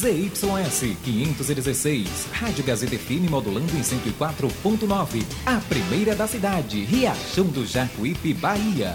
ZYS 516, Rádio Gazeta FM modulando em 104.9. A primeira da cidade, Riachão do Jacuípe, Bahia.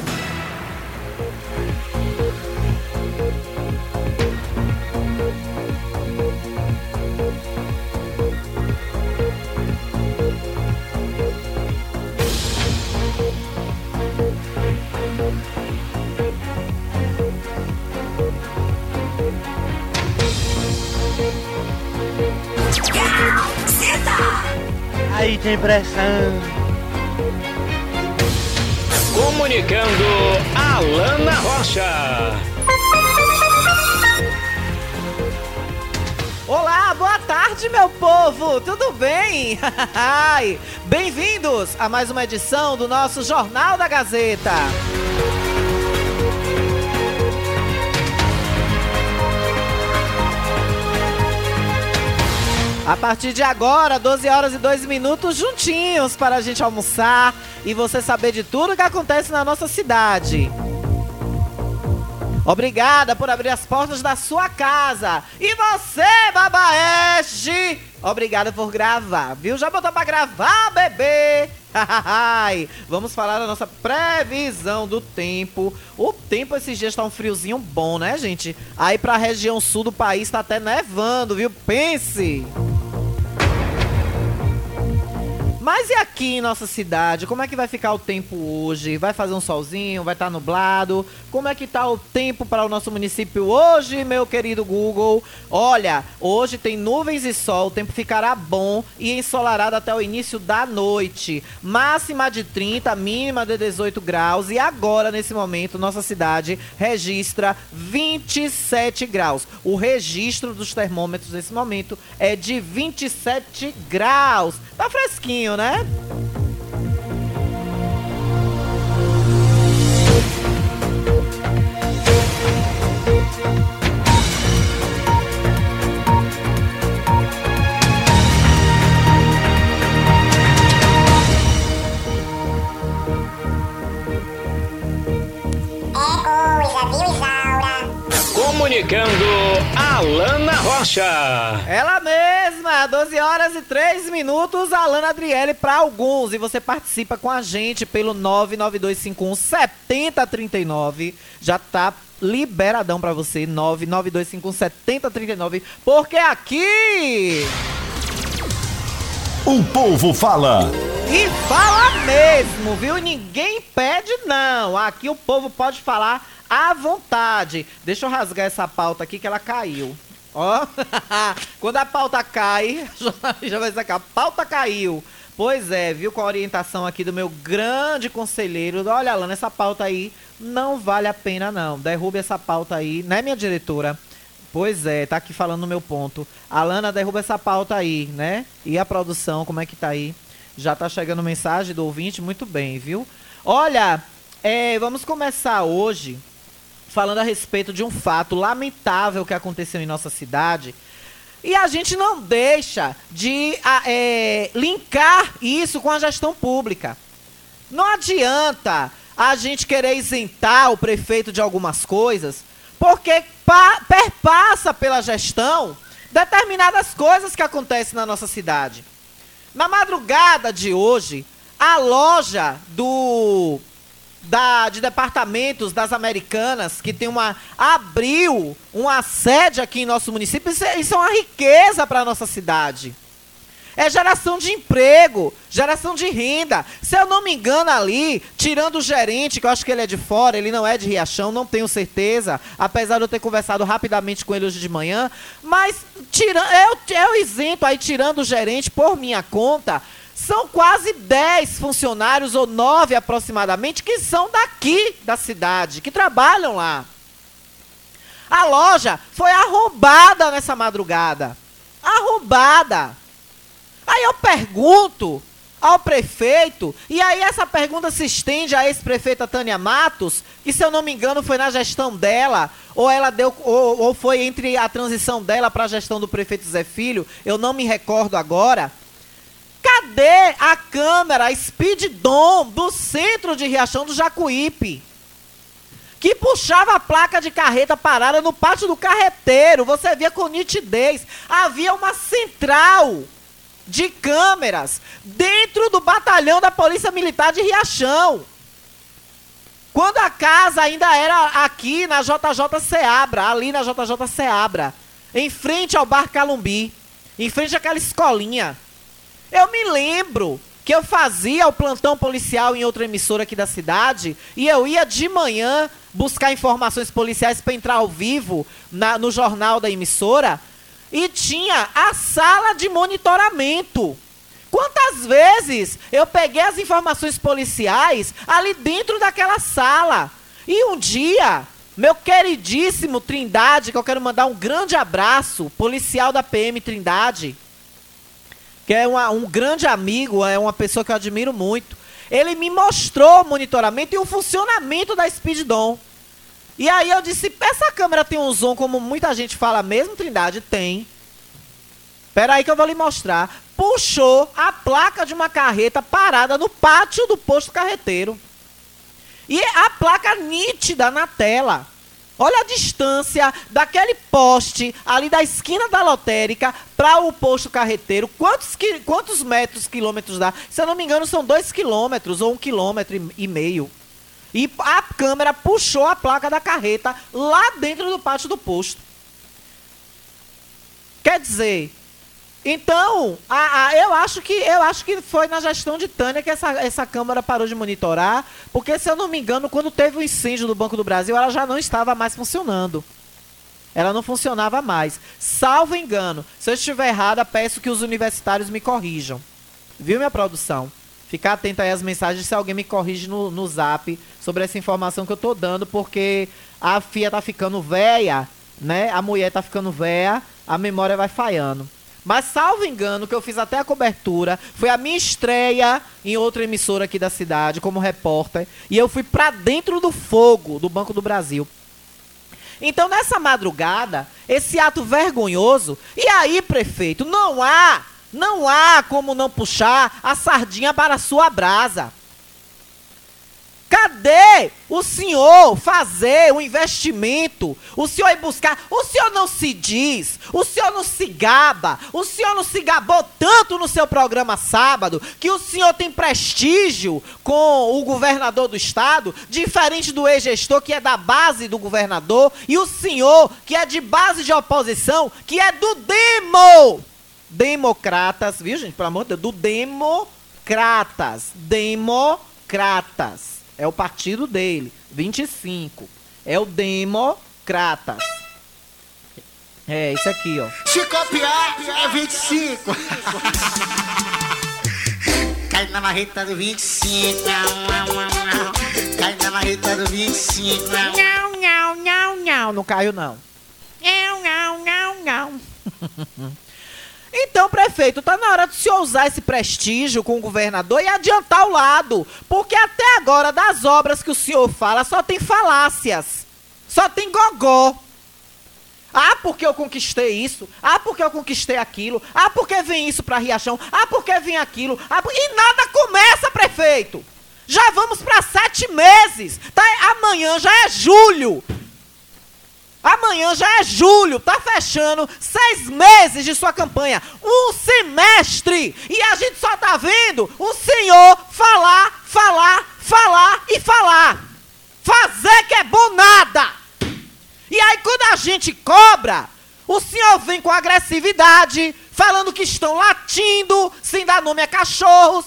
Tem pressão. Comunicando Alana Rocha. Olá, boa tarde, meu povo! Tudo bem? Bem-vindos a mais uma edição do nosso Jornal da Gazeta. A partir de agora, 12 horas e 2 minutos juntinhos para a gente almoçar e você saber de tudo que acontece na nossa cidade. Obrigada por abrir as portas da sua casa. E você, Babaeste, obrigada por gravar, viu? Já botou pra gravar, bebê? Vamos falar da nossa previsão do tempo. O tempo esses dias tá um friozinho bom, né, gente? Aí pra região sul do país tá até nevando, viu? Pense! Mas e aqui em nossa cidade? Como é que vai ficar o tempo hoje? Vai fazer um solzinho? Vai estar tá nublado? Como é que tá o tempo para o nosso município hoje, meu querido Google? Olha, hoje tem nuvens e sol, o tempo ficará bom e ensolarado até o início da noite. Máxima de 30, mínima de 18 graus e agora nesse momento nossa cidade registra 27 graus. O registro dos termômetros nesse momento é de 27 graus. Tá fresquinho né? Comunicando Alana Rocha. Ela mesma, 12 horas e 3 minutos, Alana Adriele para alguns. E você participa com a gente pelo 99251 7039. Já tá liberadão para você, 99251 7039. Porque aqui. O povo fala. E fala mesmo, viu? Ninguém pede, não. Aqui o povo pode falar à vontade. Deixa eu rasgar essa pauta aqui que ela caiu. Ó, quando a pauta cai, já vai sacar, pauta caiu. Pois é, viu, com a orientação aqui do meu grande conselheiro. Olha, Alana, essa pauta aí não vale a pena, não. Derrube essa pauta aí, né, minha diretora? Pois é, tá aqui falando no meu ponto. Alana, derruba essa pauta aí, né? E a produção, como é que tá aí? Já tá chegando mensagem do ouvinte? Muito bem, viu? Olha, é, vamos começar hoje falando a respeito de um fato lamentável que aconteceu em nossa cidade. E a gente não deixa de é, linkar isso com a gestão pública. Não adianta a gente querer isentar o prefeito de algumas coisas, porque perpassa pela gestão determinadas coisas que acontecem na nossa cidade. Na madrugada de hoje, a loja do da, de departamentos das americanas, que tem uma. abriu uma sede aqui em nosso município, isso é, isso é uma riqueza para a nossa cidade. É geração de emprego, geração de renda. Se eu não me engano ali, tirando o gerente, que eu acho que ele é de fora, ele não é de Riachão, não tenho certeza, apesar de eu ter conversado rapidamente com ele hoje de manhã, mas tira, é, o, é o isento aí, tirando o gerente, por minha conta, são quase 10 funcionários, ou 9 aproximadamente, que são daqui da cidade, que trabalham lá. A loja foi arrombada nessa madrugada. Arrombada. Aí eu pergunto ao prefeito, e aí essa pergunta se estende à ex-prefeita Tânia Matos, que se eu não me engano foi na gestão dela, ou ela deu, ou, ou foi entre a transição dela para a gestão do prefeito Zé Filho, eu não me recordo agora. Cadê a câmera Speed Dom do centro de Riachão do Jacuípe? Que puxava a placa de carreta parada no pátio do carreteiro. Você via com nitidez. Havia uma central de câmeras dentro do batalhão da Polícia Militar de Riachão. Quando a casa ainda era aqui na JJ Seabra, ali na JJ Seabra, em frente ao Bar Calumbi, em frente àquela escolinha. Eu me lembro que eu fazia o plantão policial em outra emissora aqui da cidade e eu ia de manhã buscar informações policiais para entrar ao vivo na, no jornal da emissora e tinha a sala de monitoramento. Quantas vezes eu peguei as informações policiais ali dentro daquela sala? E um dia, meu queridíssimo Trindade, que eu quero mandar um grande abraço, policial da PM Trindade, que é uma, um grande amigo, é uma pessoa que eu admiro muito. Ele me mostrou o monitoramento e o funcionamento da Speeddom. E aí eu disse, essa câmera tem um zoom como muita gente fala mesmo, Trindade? Tem. Espera aí que eu vou lhe mostrar. Puxou a placa de uma carreta parada no pátio do posto carreteiro. E a placa nítida na tela. Olha a distância daquele poste ali da esquina da lotérica para o posto carreteiro. Quantos, quantos metros, quilômetros dá? Se eu não me engano, são dois quilômetros ou um quilômetro e meio. E a câmera puxou a placa da carreta lá dentro do pátio do posto. Quer dizer, então, a, a, eu, acho que, eu acho que foi na gestão de Tânia que essa, essa Câmara parou de monitorar, porque, se eu não me engano, quando teve o incêndio do Banco do Brasil, ela já não estava mais funcionando. Ela não funcionava mais. Salvo engano, se eu estiver errada, peço que os universitários me corrijam. Viu, minha produção? Ficar atento aí às mensagens se alguém me corrige no, no zap sobre essa informação que eu tô dando, porque a FIA tá ficando velha, né? A mulher tá ficando velha, a memória vai falhando. Mas, salvo engano, que eu fiz até a cobertura, foi a minha estreia em outra emissora aqui da cidade, como repórter, e eu fui para dentro do fogo do Banco do Brasil. Então, nessa madrugada, esse ato vergonhoso, e aí, prefeito, não há, não há como não puxar a sardinha para a sua brasa. Cadê o senhor fazer um investimento? O senhor ir buscar. O senhor não se diz, o senhor não se gaba, o senhor não se gabou tanto no seu programa sábado que o senhor tem prestígio com o governador do estado, diferente do ex-gestor que é da base do governador, e o senhor que é de base de oposição, que é do demo. Democratas, viu gente? Pelo amor de Deus, do democratas. Democratas. É o partido dele. 25. É o Democratas. É, isso aqui, ó. Se copiar, é 25. Cai na marreta do 25. Cai na marreta do 25. Não, não, não, não. Não caiu, não. Não, não, não, não. Então, prefeito, tá na hora de se usar esse prestígio com o governador e adiantar o lado. Porque até agora, das obras que o senhor fala, só tem falácias. Só tem gogó. Ah, porque eu conquistei isso. Ah, porque eu conquistei aquilo. Ah, porque vem isso para Riachão. Ah, porque vem aquilo. Ah, e nada começa, prefeito. Já vamos para sete meses. Tá? Amanhã já é julho. Amanhã já é julho, tá fechando seis meses de sua campanha, um semestre, e a gente só tá vendo o senhor falar, falar, falar e falar. Fazer que é bom nada. E aí quando a gente cobra, O senhor vem com agressividade, falando que estão latindo, sem dar nome a cachorros,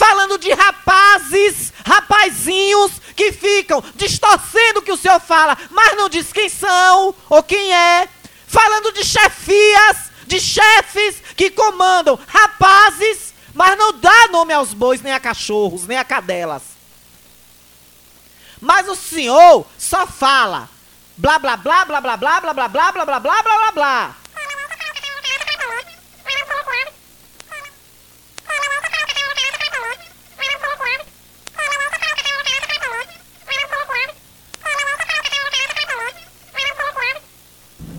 falando de rapazes, rapazinhos que ficam distorcendo o que o senhor fala, mas não diz quem são ou quem é. Falando de chefias, de chefes que comandam rapazes, mas não dá nome aos bois, nem a cachorros, nem a cadelas. Mas o senhor só fala blá blá blá blá blá blá blá blá blá blá blá blá blá blá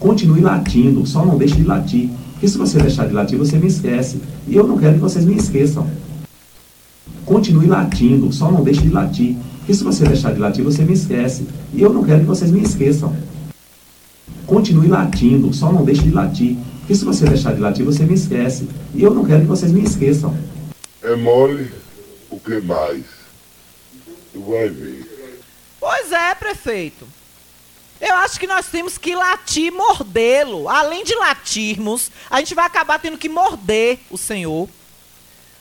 Continue latindo, só não deixe de latir. Porque se você deixar de latir, você me esquece. E eu não quero que vocês me esqueçam. Continue latindo, só não deixe de latir. Porque se você deixar de latir, você me esquece. E eu não quero que vocês me esqueçam. Continue latindo, só não deixe de latir. Porque se você deixar de latir, você me esquece. E eu não quero que vocês me esqueçam. É mole o que mais? Tu vai ver. Pois é, prefeito. Eu acho que nós temos que latir mordê-lo. Além de latirmos, a gente vai acabar tendo que morder o senhor.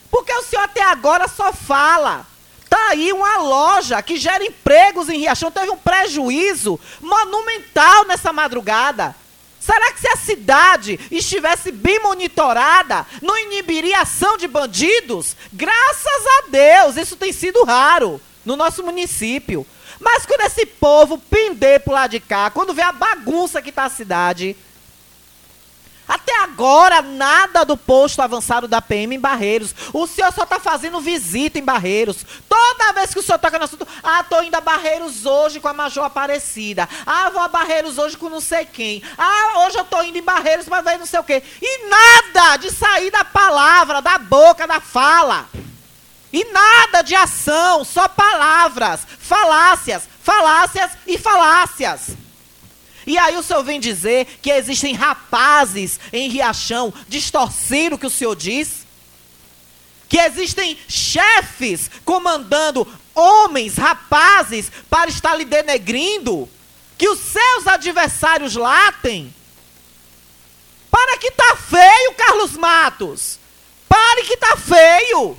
Porque o senhor até agora só fala. Tá aí uma loja que gera empregos em Riachão, teve um prejuízo monumental nessa madrugada. Será que se a cidade estivesse bem monitorada, não inibiria ação de bandidos? Graças a Deus, isso tem sido raro no nosso município. Mas quando esse povo pender pro lado de cá, quando vê a bagunça que tá a cidade, até agora, nada do posto avançado da PM em Barreiros. O senhor só está fazendo visita em Barreiros. Toda vez que o senhor toca no assunto, ah, tô indo a Barreiros hoje com a Major Aparecida. Ah, vou a Barreiros hoje com não sei quem. Ah, hoje eu tô indo em Barreiros para ver não sei o quê. E nada de sair da palavra, da boca, da fala. E nada de ação, só palavras, falácias, falácias e falácias. E aí o senhor vem dizer que existem rapazes em Riachão distorcendo o que o senhor diz? Que existem chefes comandando homens, rapazes, para estar lhe denegrindo? Que os seus adversários latem? Para que tá feio, Carlos Matos! Pare que tá feio!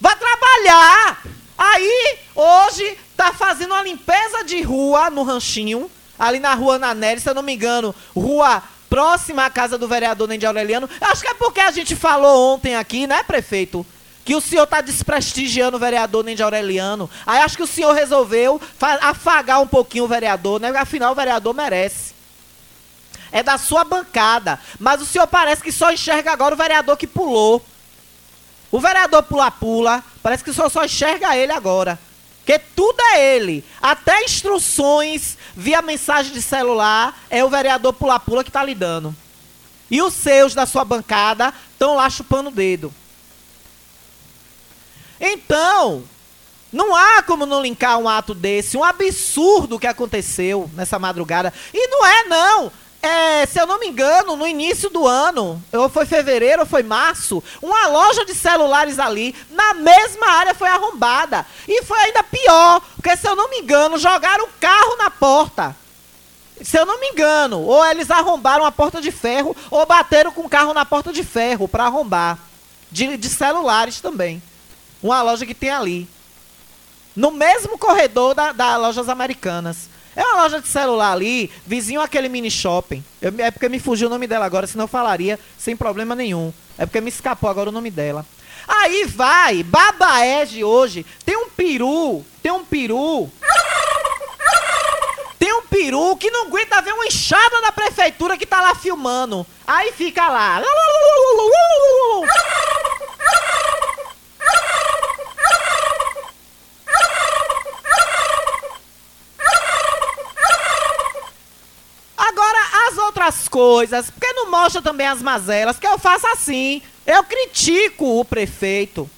Vá trabalhar! Aí, hoje, tá fazendo uma limpeza de rua no ranchinho ali na rua Nanelli, se eu não me engano, rua próxima à casa do vereador Nendy Aureliano. Acho que é porque a gente falou ontem aqui, né, prefeito? Que o senhor está desprestigiando o vereador Nendy Aureliano. Aí acho que o senhor resolveu afagar um pouquinho o vereador, né? Afinal, o vereador merece. É da sua bancada. Mas o senhor parece que só enxerga agora o vereador que pulou. O vereador pula-pula, parece que senhor só enxerga ele agora. Porque tudo é ele. Até instruções via mensagem de celular é o vereador pula-pula que está lhe dando. E os seus da sua bancada estão lá chupando o dedo. Então, não há como não linkar um ato desse, um absurdo que aconteceu nessa madrugada. E não é, não é, se eu não me engano, no início do ano, ou foi fevereiro ou foi março, uma loja de celulares ali, na mesma área, foi arrombada. E foi ainda pior, porque se eu não me engano, jogaram o carro na porta. Se eu não me engano, ou eles arrombaram a porta de ferro, ou bateram com o carro na porta de ferro para arrombar. De, de celulares também. Uma loja que tem ali. No mesmo corredor das da lojas americanas. É uma loja de celular ali, vizinho àquele mini shopping. Eu, é porque me fugiu o nome dela agora, senão eu falaria sem problema nenhum. É porque me escapou agora o nome dela. Aí vai, Babaege hoje, tem um peru, tem um peru. Tem um peru que não aguenta ver uma enxada da prefeitura que tá lá filmando. Aí fica lá. Outras coisas, porque não mostra também as mazelas, que eu faço assim. Eu critico o prefeito.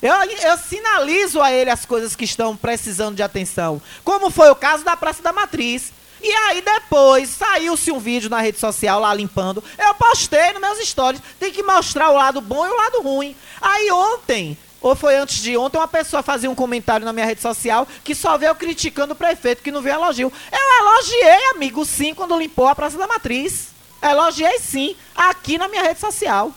Eu, eu sinalizo a ele as coisas que estão precisando de atenção. Como foi o caso da Praça da Matriz. E aí depois saiu-se um vídeo na rede social lá limpando. Eu postei nos meus stories. Tem que mostrar o lado bom e o lado ruim. Aí ontem ou foi antes de ontem, uma pessoa fazia um comentário na minha rede social que só veio criticando o prefeito, que não veio elogio. Eu elogiei, amigo, sim, quando limpou a Praça da Matriz. Elogiei sim, aqui na minha rede social.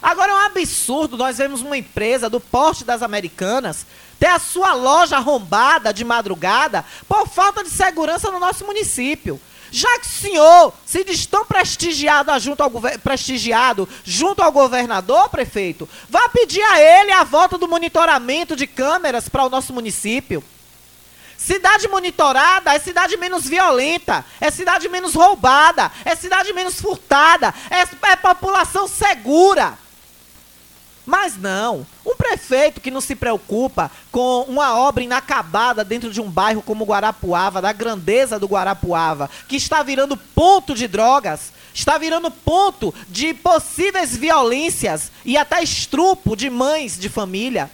Agora é um absurdo nós vemos uma empresa do porte das americanas ter a sua loja arrombada de madrugada por falta de segurança no nosso município. Já que o senhor se diz tão prestigiado junto ao, prestigiado junto ao governador, prefeito, vá pedir a ele a volta do monitoramento de câmeras para o nosso município. Cidade monitorada é cidade menos violenta, é cidade menos roubada, é cidade menos furtada, é, é população segura. Mas não, um prefeito que não se preocupa com uma obra inacabada dentro de um bairro como Guarapuava, da grandeza do Guarapuava, que está virando ponto de drogas, está virando ponto de possíveis violências e até estrupo de mães de família.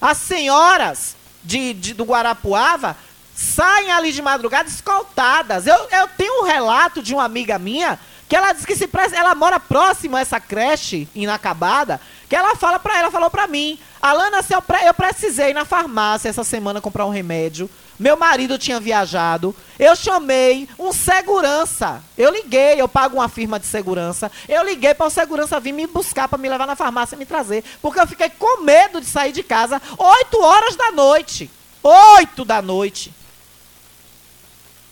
As senhoras de, de do Guarapuava saem ali de madrugada escoltadas. Eu, eu tenho um relato de uma amiga minha que ela diz que se ela mora próximo a essa creche inacabada, que ela fala para ela, falou para mim, Alana, eu, pre eu precisei ir na farmácia essa semana comprar um remédio, meu marido tinha viajado, eu chamei um segurança, eu liguei, eu pago uma firma de segurança, eu liguei para o segurança vir me buscar para me levar na farmácia e me trazer, porque eu fiquei com medo de sair de casa 8 horas da noite, 8 da noite.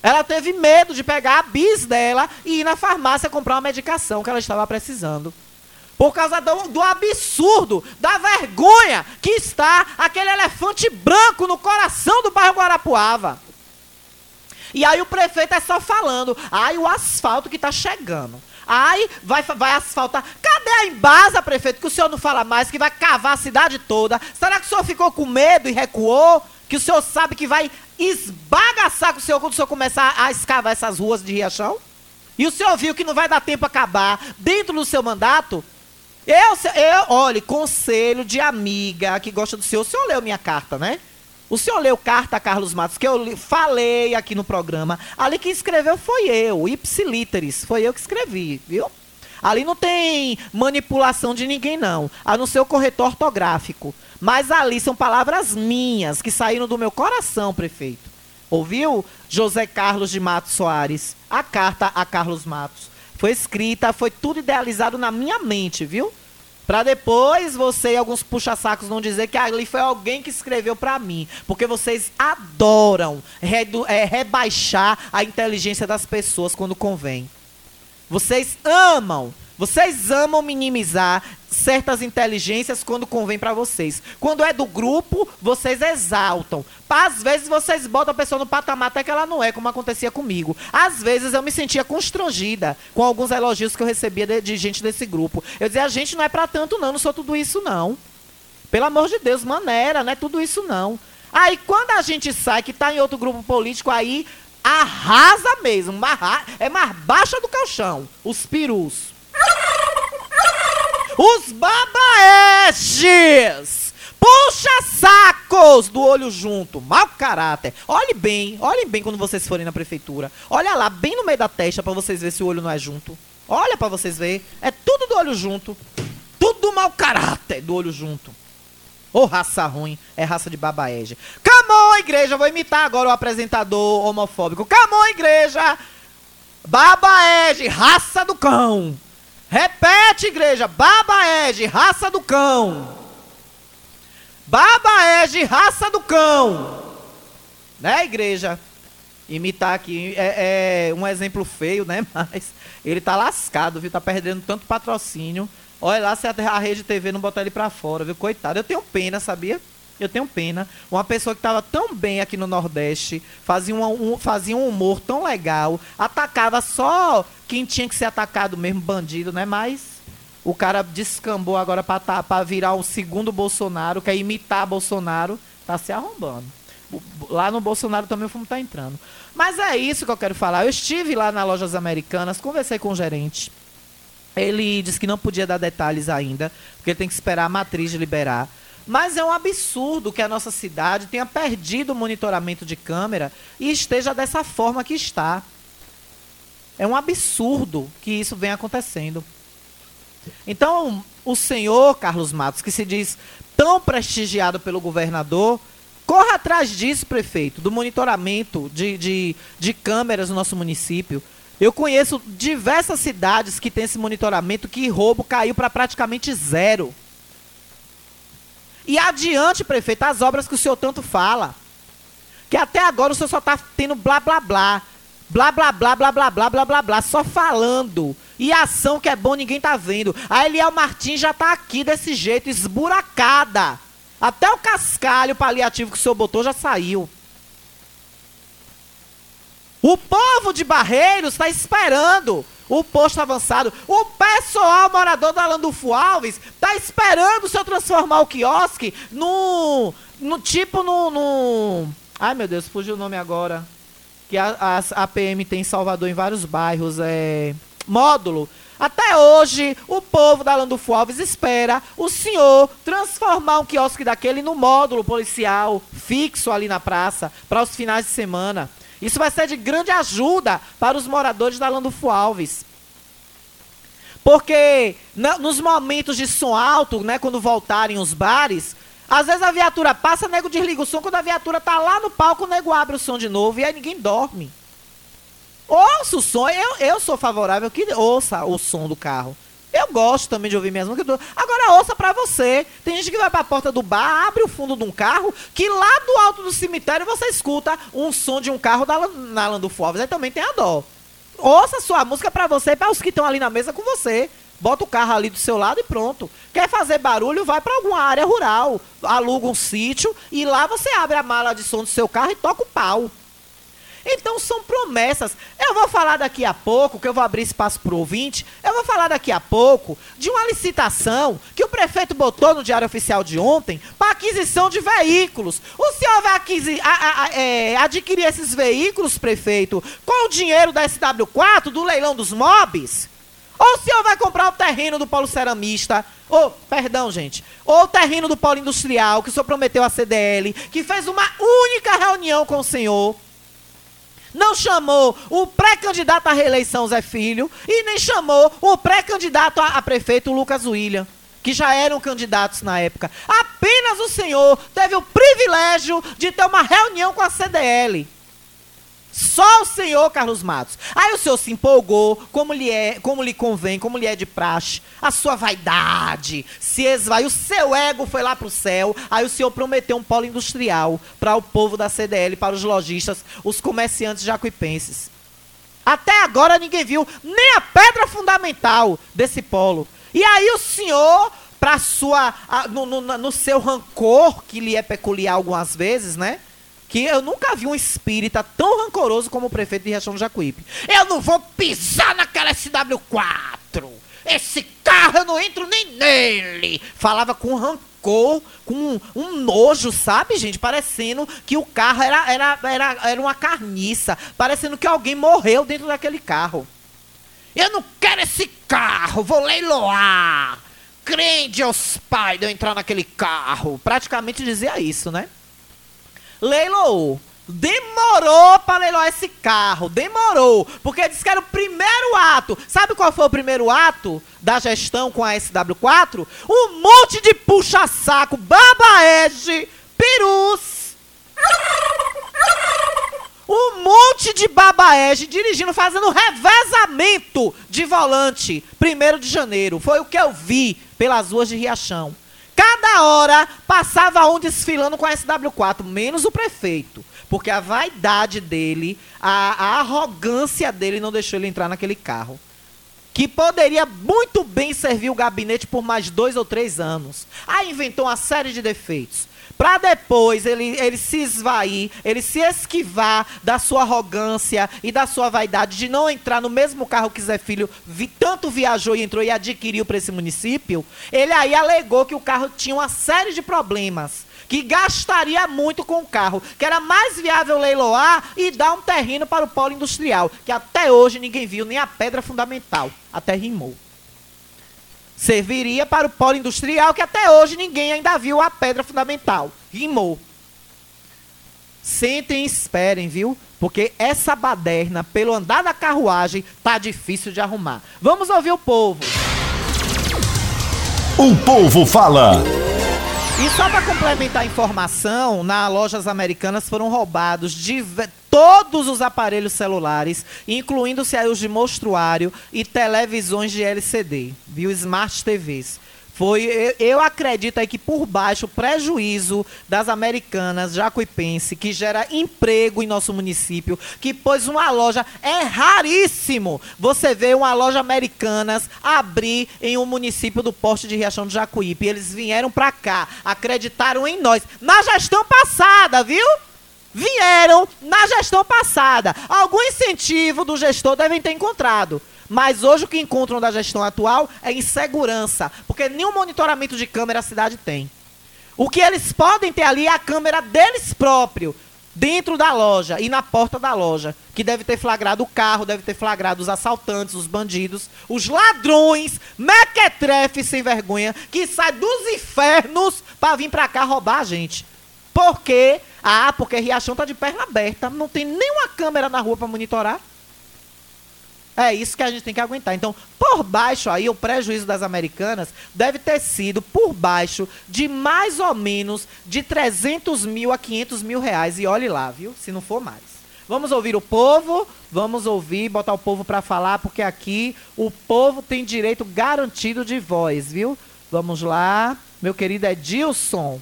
Ela teve medo de pegar a bis dela e ir na farmácia comprar uma medicação que ela estava precisando. Por causa do, do, absurdo, da vergonha que está aquele elefante branco no coração do bairro Guarapuava. E aí o prefeito é só falando, ai o asfalto que está chegando. Ai, vai, vai asfaltar. Cadê a embasa, prefeito, que o senhor não fala mais, que vai cavar a cidade toda? Será que o senhor ficou com medo e recuou? Que o senhor sabe que vai esbagaçar com o senhor quando o senhor começar a escavar essas ruas de Riachão? E o senhor viu que não vai dar tempo acabar dentro do seu mandato? Eu, eu, olha, conselho de amiga que gosta do senhor. O senhor leu minha carta, né? O senhor leu carta a Carlos Matos, que eu li, falei aqui no programa. Ali quem escreveu foi eu, ipsiliteris. Foi eu que escrevi, viu? Ali não tem manipulação de ninguém, não. A não ser o corretor ortográfico. Mas ali são palavras minhas, que saíram do meu coração, prefeito. Ouviu? José Carlos de Matos Soares. A carta a Carlos Matos. Foi escrita, foi tudo idealizado na minha mente, viu? Para depois você e alguns puxa-sacos não dizer que ali foi alguém que escreveu para mim. Porque vocês adoram é, rebaixar a inteligência das pessoas quando convém. Vocês amam vocês amam minimizar certas inteligências quando convém para vocês. Quando é do grupo, vocês exaltam. Às vezes vocês botam a pessoa no patamar até que ela não é, como acontecia comigo. Às vezes eu me sentia constrangida com alguns elogios que eu recebia de, de gente desse grupo. Eu dizia, a gente não é para tanto não, não sou tudo isso não. Pelo amor de Deus, maneira, não é tudo isso não. Aí quando a gente sai, que está em outro grupo político, aí arrasa mesmo. É mais baixa do colchão. Os perus. Os babaestes! Puxa sacos do olho junto, mau caráter. Olhe bem, olhem bem quando vocês forem na prefeitura. Olha lá, bem no meio da testa para vocês verem se o olho não é junto. Olha para vocês verem. É tudo do olho junto. Tudo mau caráter do olho junto. Ô oh, raça ruim, é raça de babaege. Camon, igreja, vou imitar agora o apresentador homofóbico. Camon, igreja, babaege, raça do cão. Repete, igreja. Baba Ed, raça do cão. Baba Ed, raça do cão. Né, igreja? Imitar aqui é, é, um exemplo feio, né? Mas ele tá lascado, viu? Tá perdendo tanto patrocínio. Olha lá se a rede TV não botar ele pra fora, viu? Coitado. Eu tenho pena, sabia? Eu tenho pena. Uma pessoa que estava tão bem aqui no Nordeste, fazia um, um, fazia um humor tão legal, atacava só quem tinha que ser atacado mesmo, bandido, né? Mas o cara descambou agora para virar o segundo Bolsonaro, quer imitar Bolsonaro, tá se arrombando. Lá no Bolsonaro também o fumo tá entrando. Mas é isso que eu quero falar. Eu estive lá nas lojas americanas, conversei com o gerente. Ele disse que não podia dar detalhes ainda, porque ele tem que esperar a matriz liberar. Mas é um absurdo que a nossa cidade tenha perdido o monitoramento de câmera e esteja dessa forma que está. É um absurdo que isso venha acontecendo. Então, o senhor Carlos Matos, que se diz tão prestigiado pelo governador, corra atrás disso, prefeito, do monitoramento de, de, de câmeras no nosso município. Eu conheço diversas cidades que tem esse monitoramento que roubo caiu para praticamente zero. E adiante, prefeito, as obras que o senhor tanto fala. Que até agora o senhor só está tendo blá blá blá. Blá blá blá blá blá blá blá blá blá, só falando. E ação que é bom ninguém tá vendo. A Eliel Martins já tá aqui desse jeito, esburacada. Até o cascalho paliativo que o senhor botou já saiu. O povo de Barreiros está esperando o posto avançado. O pessoal morador da Landulfo Alves está esperando o senhor transformar o quiosque no, no tipo no, no... Ai meu Deus, fugiu o nome agora. Que a, a, a PM tem em Salvador em vários bairros. É... Módulo. Até hoje, o povo da Landulfo Alves espera o senhor transformar um quiosque daquele no módulo policial fixo ali na praça para os finais de semana. Isso vai ser de grande ajuda para os moradores da Landulfo Alves. Porque na, nos momentos de som alto, né, quando voltarem os bares, às vezes a viatura passa, nego desliga o som, quando a viatura tá lá no palco, o nego abre o som de novo e aí ninguém dorme. Ouça o som, eu, eu sou favorável que ouça o som do carro. Eu gosto também de ouvir minhas músicas. Agora ouça pra você. Tem gente que vai pra porta do bar, abre o fundo de um carro, que lá do alto do cemitério você escuta um som de um carro da, na Landulfo Alves. Aí também tem a dó. Ouça sua música pra você e para os que estão ali na mesa com você. Bota o carro ali do seu lado e pronto. Quer fazer barulho, vai para alguma área rural. Aluga um sítio e lá você abre a mala de som do seu carro e toca o pau. Então são promessas. Eu vou falar daqui a pouco, que eu vou abrir espaço para o ouvinte, eu vou falar daqui a pouco de uma licitação que o prefeito botou no Diário Oficial de ontem para aquisição de veículos. O senhor vai aquisi, a, a, é, adquirir esses veículos, prefeito, com o dinheiro da SW4, do leilão dos mobs? Ou o senhor vai comprar o terreno do polo ceramista, ou, perdão, gente, ou o terreno do polo industrial, que o senhor prometeu à CDL, que fez uma única reunião com o senhor, não chamou o pré-candidato à reeleição Zé Filho e nem chamou o pré-candidato a, a, prefeito Lucas William, que já eram candidatos na época. Apenas o senhor teve o privilégio de ter uma reunião com a CDL. Só o senhor, Carlos Matos. Aí o senhor se empolgou, como lhe é, como lhe convém, como lhe é de praxe. A sua vaidade se esvaiu, o seu ego foi lá pro céu. Aí o senhor prometeu um polo industrial para o povo da CDL, para os lojistas, os comerciantes jacuipenses. Até agora ninguém viu nem a pedra fundamental desse polo. E aí o senhor, para sua, no, no, no seu rancor, que lhe é peculiar algumas vezes, né? Que eu nunca vi um espírita tão rancoroso como o prefeito de Riachão do Jacuípe. Eu não vou pisar naquela SW4. Esse carro eu não entro nem nele. Falava com rancor, com um, um nojo, sabe, gente? Parecendo que o carro era, era, era, era uma carniça. Parecendo que alguém morreu dentro daquele carro. Eu não quero esse carro, vou leiloar. Crente aos pais de eu entrar naquele carro. Praticamente dizia isso, né? Leiloou. Demorou para leiloar esse carro, demorou, porque disse que era o primeiro ato. Sabe qual foi o primeiro ato da gestão com a SW4? Um monte de puxa-saco, babaege, perus. Um monte de babaege dirigindo, fazendo revezamento de volante. Primeiro de janeiro. Foi o que eu vi pelas ruas de Riachão. Cada hora passava um desfilando com a SW4, menos o prefeito. Porque a vaidade dele, a, a arrogância dele não deixou ele entrar naquele carro. Que poderia muito bem servir o gabinete por mais dois ou três anos. Aí inventou uma série de defeitos para depois ele, ele se esvair, ele se esquivar da sua arrogância e da sua vaidade de não entrar no mesmo carro que Zé Filho vi, tanto viajou e entrou e adquiriu para esse município, ele aí alegou que o carro tinha uma série de problemas. Que gastaria muito com o carro, que era mais viável leiloar e dar um terreno para o polo industrial, que até hoje ninguém viu nem a pedra fundamental. Até rimou serviria para o polo industrial, que até hoje ninguém ainda viu a pedra fundamental. Rimou. Sentem e esperem, viu? Porque essa baderna, pelo andar da carruagem, tá difícil de arrumar. Vamos ouvir o povo. O povo fala. E só para complementar a informação, na lojas americanas foram roubados de todos os aparelhos celulares, incluindo-se aí os de mostruário e televisões de LCD, viu? Smart TVs. Foi, eu, acredito aí que por baixo o prejuízo das americanas Jacuipense, que gera emprego em nosso município, que pôs uma loja, é raríssimo você ver uma loja americanas abrir em um município do Porto de Riachão do Jacuípe. Eles vieram pra cá, acreditaram em nós, na gestão passada, viu? Vieram na gestão passada. Algum incentivo do gestor devem ter encontrado. Mas hoje o que encontram da gestão atual é insegurança, porque nenhum monitoramento de câmera a cidade tem. O que eles podem ter ali é a câmera deles próprios, dentro da loja e na porta da loja, que deve ter flagrado o carro, deve ter flagrado os assaltantes, os bandidos, os ladrões, mequetrefes sem vergonha, que saem dos infernos para vir para cá roubar a gente. Por quê? Ah, porque Riachão tá de perna aberta, não tem nenhuma câmera na rua para monitorar. É isso que a gente tem que aguentar. Então, por baixo aí, o prejuízo das americanas deve ter sido por baixo de mais ou menos de 300 mil a 500 mil reais. E olhe lá, viu? Se não for mais. Vamos ouvir o povo, vamos ouvir, botar o povo para falar, porque aqui o povo tem direito garantido de voz, viu? Vamos lá. Meu querido Edilson.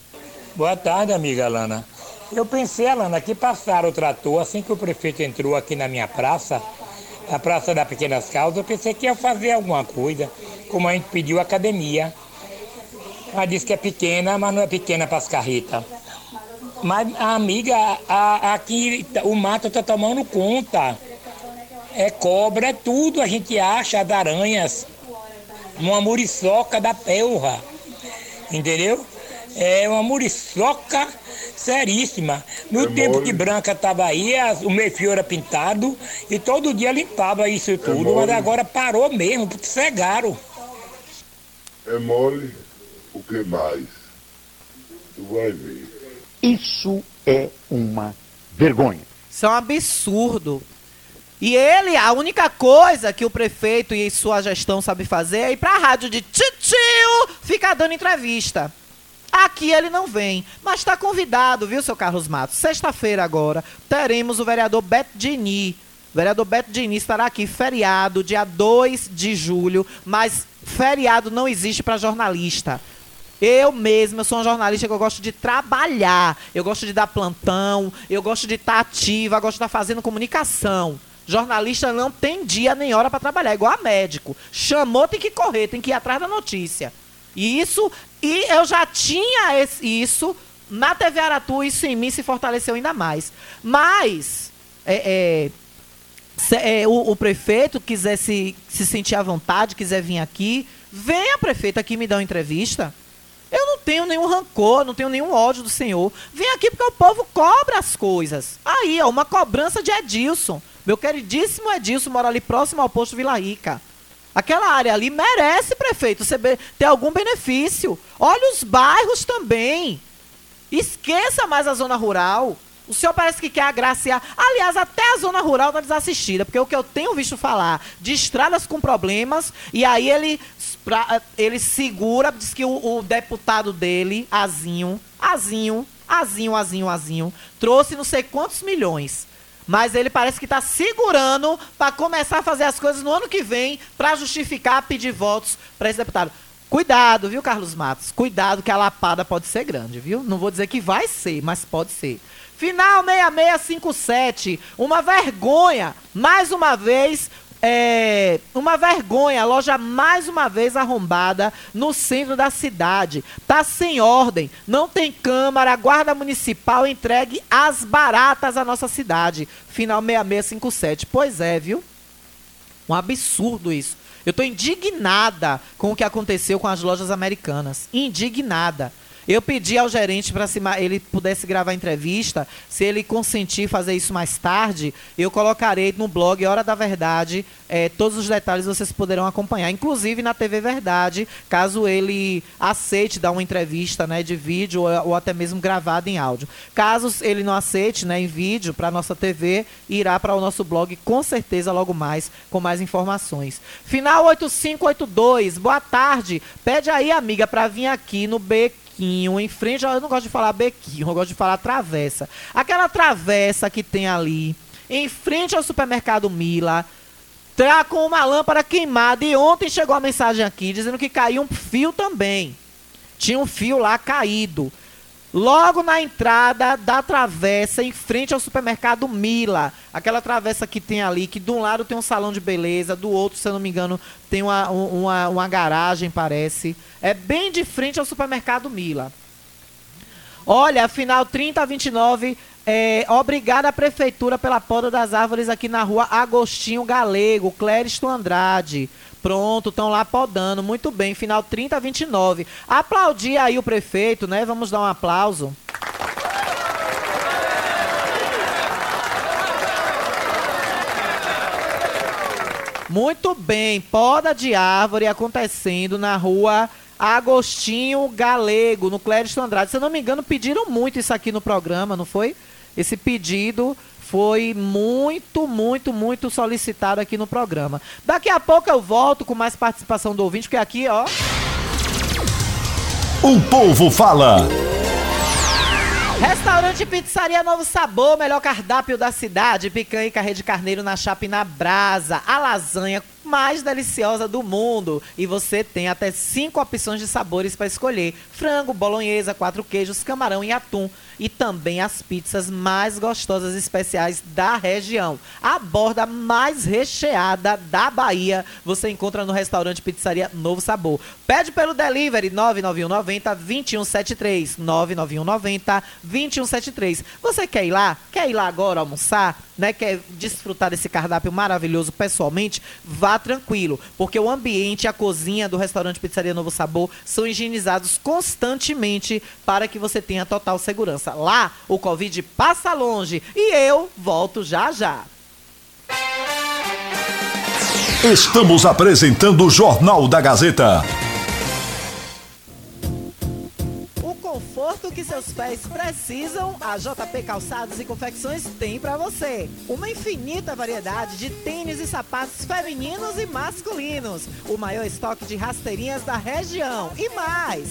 Boa tarde, amiga Alana. Eu pensei, Alana, que passaram o trator assim que o prefeito entrou aqui na minha praça a Praça das Pequenas Causas, eu pensei que ia fazer alguma coisa, como a gente pediu academia. Ela disse que é pequena, mas não é pequena para as carretas. Mas, amiga, a, aqui o mato está tomando conta. É cobra, é tudo, a gente acha as aranhas. Uma muriçoca da pelra. Entendeu? É uma muriçoca seríssima. No É tempo mole. que Branca estava aí, as- o meu fio era pintado e todo dia limpava isso tudo, mas mole. agora parou mesmo, porque cegaram. É mole, o que mais? Tu vai ver. Isso é uma vergonha. Isso é um absurdo. E ele, a única coisa que o prefeito e sua gestão sabe fazer é ir pra rádio de tio ficar dando entrevista. Aqui ele não vem, mas está convidado, viu, seu Carlos Matos? Sexta-feira agora teremos o vereador Beto Dini. O vereador Beto Dini estará aqui, feriado, dia 2 de julho, mas feriado não existe para jornalista. Eu mesma eu sou uma jornalista que eu gosto de trabalhar, eu gosto de dar plantão, eu gosto de estar ativa, eu gosto de estar fazendo comunicação. Jornalista não tem dia nem hora para trabalhar, igual a médico. Chamou, tem que correr, tem que ir atrás da notícia. E isso, e eu já tinha esse- isso na TV Aratu, isso em mim se fortaleceu ainda mais. Mas, é, é, se- é, o, o prefeito quiser se, se sentir à vontade, quiser vir aqui, venha, prefeito, aqui me dar uma entrevista. Eu não tenho nenhum rancor, não tenho nenhum ódio do senhor. Vem aqui porque o povo cobra as coisas. Aí, ó, uma cobrança de Edilson. Meu queridíssimo Edilson mora ali próximo ao posto Vila Rica. Aquela área ali merece, prefeito, ter algum benefício. Olha os bairros também. Esqueça mais a zona rural. O senhor parece que quer agraciar. Aliás, até a zona rural está desassistida, porque o que eu tenho visto falar de estradas com problemas, e aí ele, pra- ele segura, diz que o, o deputado dele, Azinho, Azinho, Azinho, Azinho, Azinho, trouxe não sei quantos milhões. Mas ele parece que está segurando para começar a fazer as coisas no ano que vem para justificar pedir votos para esse deputado. Cuidado, viu, Carlos Matos? Cuidado que a lapada pode ser grande, viu? Não vou dizer que vai ser, mas pode ser. Final 6657. Uma vergonha. Mais uma vez, é, uma vergonha, a loja mais uma vez arrombada no centro da cidade. Tá sem ordem, não tem câmara, a guarda municipal entregue as baratas à nossa cidade. Final 6657. Pois é, viu? Um absurdo isso. Eu tô indignada com o que aconteceu com as lojas americanas. Indignada. Eu pedi ao gerente para se ele pudesse gravar a entrevista. Se ele consentir fazer isso mais tarde, eu colocarei no blog Hora da Verdade. eh, todos os detalhes vocês poderão acompanhar. Inclusive na TV Verdade, caso ele aceite dar uma entrevista né, de vídeo ou, ou até mesmo gravada em áudio. Caso ele não aceite né, em vídeo para nossa TV, irá para o nosso blog com certeza logo mais com mais informações. Final 8582, boa tarde. Pede aí, amiga, para vir aqui no bequinho, em frente. Eu não gosto de falar bequinho, eu gosto de falar travessa. Aquela travessa que tem ali em frente ao supermercado Mila. Tá com uma lâmpada queimada e ontem chegou a mensagem aqui dizendo que caiu um fio também. Tinha um fio lá caído. Logo na entrada da travessa, em frente ao supermercado Mila. Aquela travessa que tem ali, que de um lado tem um salão de beleza, do outro, se eu não me engano, tem uma, uma, uma garagem, parece. É bem de frente ao supermercado Mila. Olha, afinal, 30 a 29, é, obrigada à prefeitura pela poda das árvores aqui na rua Agostinho Galego, Clériston Andrade. Pronto, estão lá podando, muito bem, final 30 a 29. Aplaudir aí o prefeito, né? Vamos dar um aplauso. Muito bem, poda de árvore acontecendo na rua Agostinho Galego, no Clériston Andrade. Se eu não me engano, pediram muito isso aqui no programa, não foi? Esse pedido foi muito, muito, muito solicitado aqui no programa. Daqui a pouco eu volto com mais participação do ouvinte, porque aqui, ó. O povo fala. Restaurante Pizzaria Novo Sabor, melhor cardápio da cidade. Picanha e carré de carneiro na chapa e na brasa. A lasanha mais deliciosa do mundo. E você tem até cinco opções de sabores para escolher: frango, bolonhesa, quatro queijos, camarão e atum. E também as pizzas mais gostosas especiais da região. A borda mais recheada da Bahia você encontra no restaurante Pizzaria Novo Sabor. Pede pelo delivery 99190 2173. 99190 2173. Você quer ir lá? Quer ir lá agora almoçar? Né? Quer desfrutar desse cardápio maravilhoso pessoalmente? Vá tranquilo, porque o ambiente e a cozinha do restaurante Pizzaria Novo Sabor são higienizados constantemente para que você tenha total segurança. Lá, o Covid passa longe e eu volto já já. Estamos apresentando o Jornal da Gazeta. O conforto que seus pés precisam, a JP Calçados e Confecções tem para você. Uma infinita variedade de tênis e sapatos femininos e masculinos. O maior estoque de rasteirinhas da região. E mais,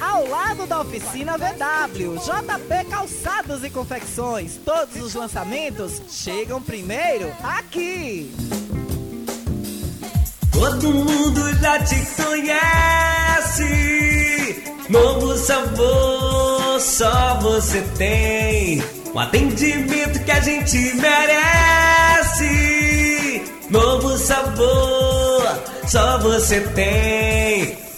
ao lado da oficina VW. JP Calçados e Confecções. Todos os lançamentos chegam primeiro aqui. Todo mundo já te conhece. Novo sabor, só você tem. O atendimento que a gente merece. Novo sabor, só você tem.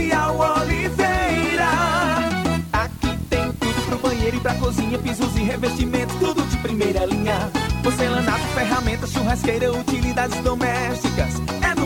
Comercial Oliveira. Aqui tem tudo pro banheiro e pra cozinha. Pisos e revestimentos, tudo de primeira linha. Porcelanato, ferramentas, churrasqueira, utilidades domésticas.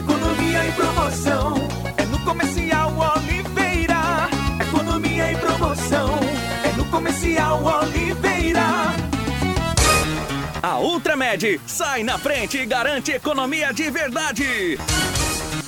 Economia e promoção. É no Comercial Oliveira. Economia e promoção. É no Comercial Oliveira. A Ultramed sai na frente e garante economia de verdade.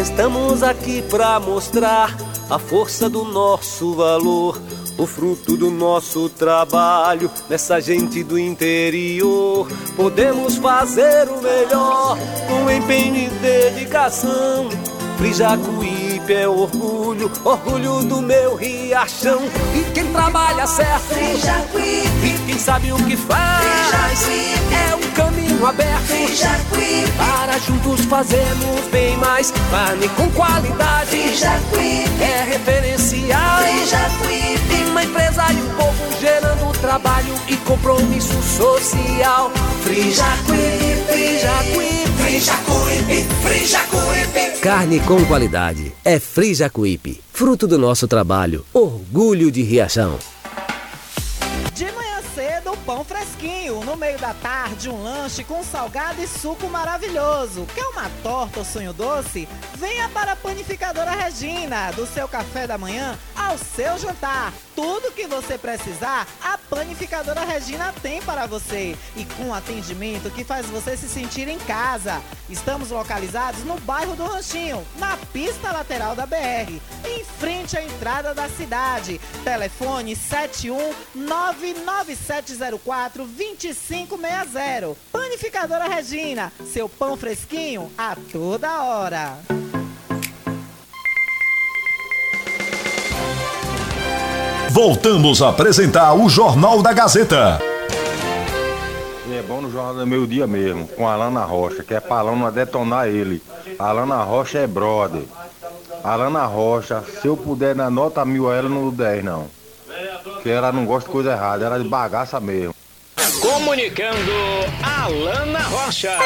Estamos aqui para mostrar a força do nosso valor, o fruto do nosso trabalho nessa gente do interior. Podemos fazer o melhor com empenho e dedicação. É orgulho, orgulho do meu riachão. E quem trabalha certo, e quem sabe o que faz, é um caminho aberto. Para juntos fazermos bem mais. Carne com qualidade, é referencial. Uma empresa e um povo gerando trabalho e compromisso social. Frijacuípe, Frijacuípe, Frijacuípe, Frijacuípe. Carne com qualidade é Frijacuípe, fruto do nosso trabalho, orgulho de Riachão. De manhã cedo, pão fresquinho. No meio da tarde, um lanche com salgado e suco maravilhoso. Quer uma torta ou sonho doce? Venha para a Panificadora Regina. Do seu café da manhã ao seu jantar. Tudo que você precisar, a Panificadora Regina tem para você. E com atendimento que faz você se sentir em casa. Estamos localizados no bairro do Ranchinho, na pista lateral da BR, em frente à entrada da cidade. Telefone 71997042560. Panificadora Regina, seu pão fresquinho a toda hora. Voltamos a apresentar o Jornal da Gazeta. E é bom no Jornal do Meio Dia mesmo, com a Alana Rocha, que é pra Alana detonar ele. A Alana Rocha é brother. A Alana Rocha, se eu puder dar nota mil a ela, não dou 10 não. Porque ela não gosta de coisa errada, ela é de bagaça mesmo. Comunicando Alana Rocha.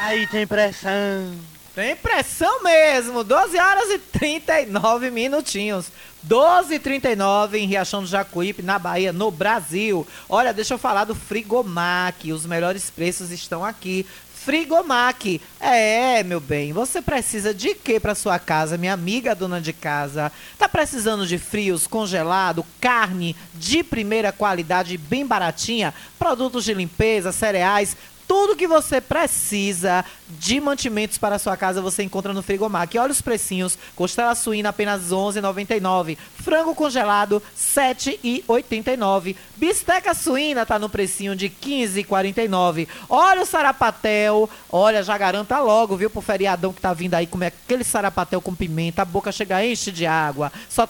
Aí tem pressão. Tem pressão mesmo. 12 horas e 39 minutinhos. 12 e 39 em Riachão do Jacuípe, na Bahia, no Brasil. Olha, deixa eu falar do Frigomac. Os melhores preços estão aqui. Frigomac. É, meu bem, você precisa de quê para sua casa, minha amiga dona de casa? Tá precisando de frios, congelado, carne de primeira qualidade, bem baratinha, produtos de limpeza, cereais, tudo que você precisa de mantimentos para sua casa você encontra no Frigomac. Olha os precinhos. Costela suína apenas R$ 11,99. Frango congelado R$ 7,89. Bisteca suína tá no precinho de R$ 15,49. Olha o sarapatel. Olha, já garanta logo, viu, pro feriadão que tá vindo aí comer aquele sarapatel com pimenta. A boca chega enche de água. Só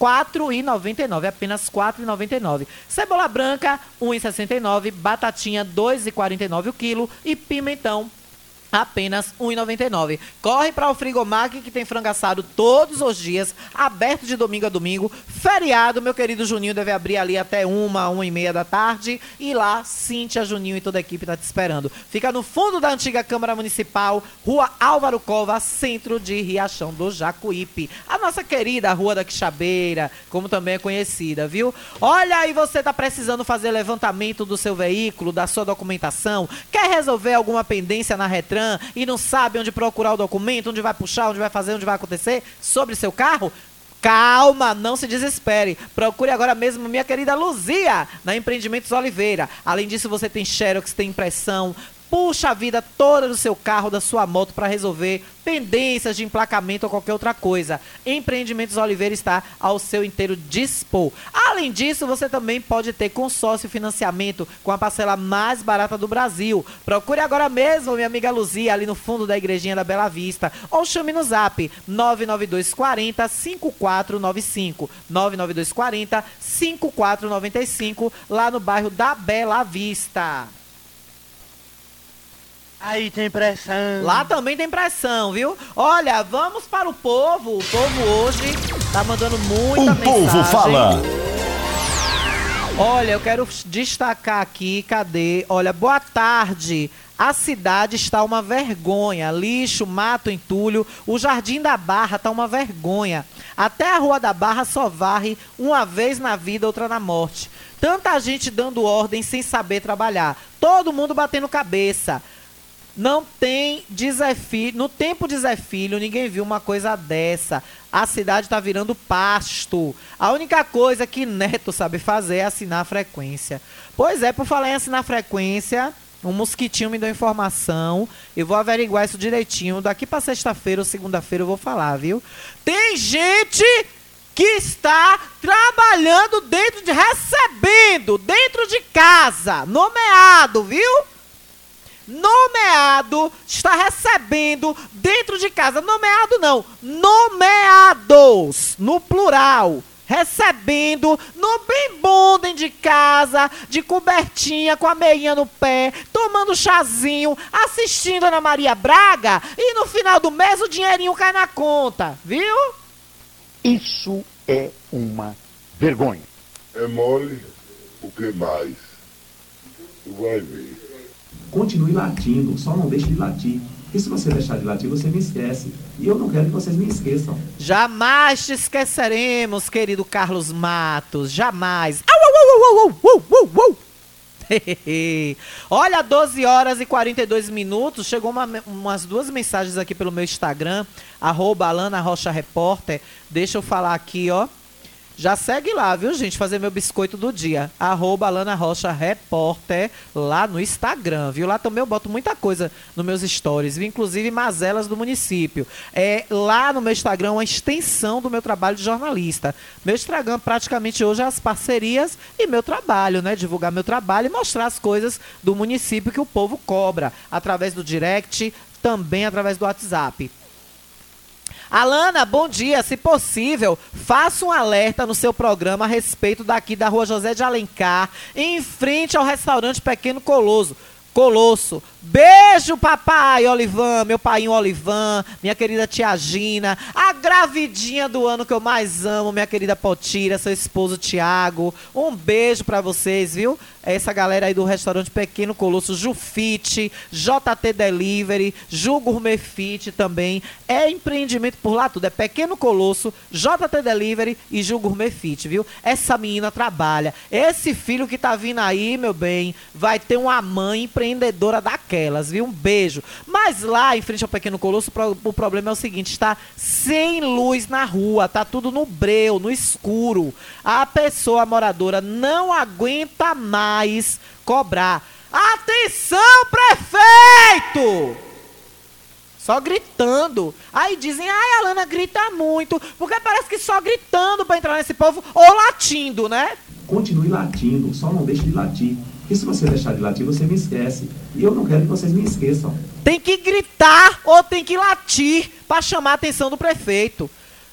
4,99, apenas 4,99. Cebola branca, 1,69, batatinha 2,49 o quilo e pimentão apenas R$ 1,99. Corre para o Frigomac que tem frango assado todos os dias, aberto de domingo a domingo. Feriado, meu querido Juninho deve abrir ali até uma, uma e meia da tarde. E lá, Cíntia, Juninho e toda a equipe tá te esperando. Fica no fundo da antiga Câmara Municipal, Rua Álvaro Cova, centro de Riachão do Jacuípe. A nossa querida Rua da Quixabeira, como também é conhecida, viu? Olha aí, você tá precisando fazer levantamento do seu veículo, da sua documentação, quer resolver alguma pendência na Retran e não sabe onde procurar o documento, onde vai puxar, onde vai fazer, onde vai acontecer sobre seu carro? Calma, não se desespere. Procure agora mesmo minha querida Luzia, na Empreendimentos Oliveira. Além disso, você tem Xerox, tem impressão, puxa a vida toda do seu carro, da sua moto para resolver pendências de emplacamento ou qualquer outra coisa. Empreendimentos Oliveira está ao seu inteiro dispor. Além disso, você também pode ter consórcio financiamento com a parcela mais barata do Brasil. Procure agora mesmo minha amiga Luzia ali no fundo da igrejinha da Bela Vista ou chame no Zap 99240 5495 99240 5495 lá no bairro da Bela Vista. Aí tem pressão. Lá também tem pressão, viu? Olha, vamos para o povo. O povo hoje tá mandando muita O mensagem. povo fala. Olha, eu quero destacar aqui, cadê? Olha, boa tarde. A cidade está uma vergonha. Lixo, mato, entulho. O Jardim da Barra tá uma vergonha. Até a Rua da Barra só varre uma vez na vida, outra na morte. Tanta gente dando ordem sem saber trabalhar. Todo mundo batendo cabeça. Não tem de Zé Filho, no tempo de Zé Filho, ninguém viu uma coisa dessa. A cidade está virando pasto. A única coisa que Neto sabe fazer é assinar a frequência. Pois é, por falar em assinar a frequência, um mosquitinho me deu informação. Eu vou averiguar isso direitinho. Daqui para sexta-feira ou segunda-feira eu vou falar, viu? Tem gente que está trabalhando dentro de. recebendo dentro de casa. Nomeado, viu? Nomeado está recebendo dentro de casa. Nomeado não, nomeados, no plural. Recebendo no bem bom dentro de casa, de cobertinha, com a meinha no pé, tomando chazinho, assistindo Ana Maria Braga e no final do mês o dinheirinho cai na conta, viu? Isso é uma vergonha. É mole, o que mais? Tu vai ver. Continue latindo, só não deixe de latir. Porque se você deixar de latir, você me esquece. E eu não quero que vocês me esqueçam. Jamais te esqueceremos, querido Carlos Matos. Jamais. Au, au, au, au, au. Olha, 12 horas e 42 minutos. Chegou uma, umas duas mensagens aqui pelo meu Instagram, arroba Alana Rocha Repórter. Deixa eu falar aqui, ó. Já segue lá, viu, gente? Fazer meu biscoito do dia. Arroba Rocha Repórter lá no Instagram, viu? Lá também eu boto muita coisa nos meus stories, inclusive mazelas do município. É lá no meu Instagram uma extensão do meu trabalho de jornalista. Meu Instagram praticamente hoje é as parcerias e meu trabalho, né? Divulgar meu trabalho e mostrar as coisas do município que o povo cobra através do direct, também através do WhatsApp. Alana, bom dia. Se possível, faça um alerta no seu programa a respeito daqui da rua José de Alencar, em frente ao restaurante Pequeno Coloso. Colosso. Beijo, papai Olivan, meu pai Olivan, minha querida tia Gina, a gravidinha do ano que eu mais amo, minha querida Potira, seu esposo Tiago. Um beijo pra vocês, viu? Essa galera aí do restaurante Pequeno Colosso, Jufite, JT Delivery, Ju Gourmet Fit também. É empreendimento por lá tudo. É Pequeno Colosso, JT Delivery e Ju Gourmet Fit, viu? Essa menina trabalha. Esse filho que tá vindo aí, meu bem, vai ter uma mãe empreendedora daquelas, viu? Um beijo. Mas lá em frente ao Pequeno Colosso, o problema é o seguinte: está sem luz na rua, tá tudo no breu, no escuro. A pessoa a moradora não aguenta mais cobrar. Atenção, prefeito! Só gritando. Aí dizem, ai, a Alana grita muito. Porque parece que só gritando pra entrar nesse povo ou latindo, né? Continue latindo, só não deixe de latir. Porque se você deixar de latir, você me esquece. E eu não quero que vocês me esqueçam. Tem que gritar ou tem que latir pra chamar a atenção do prefeito.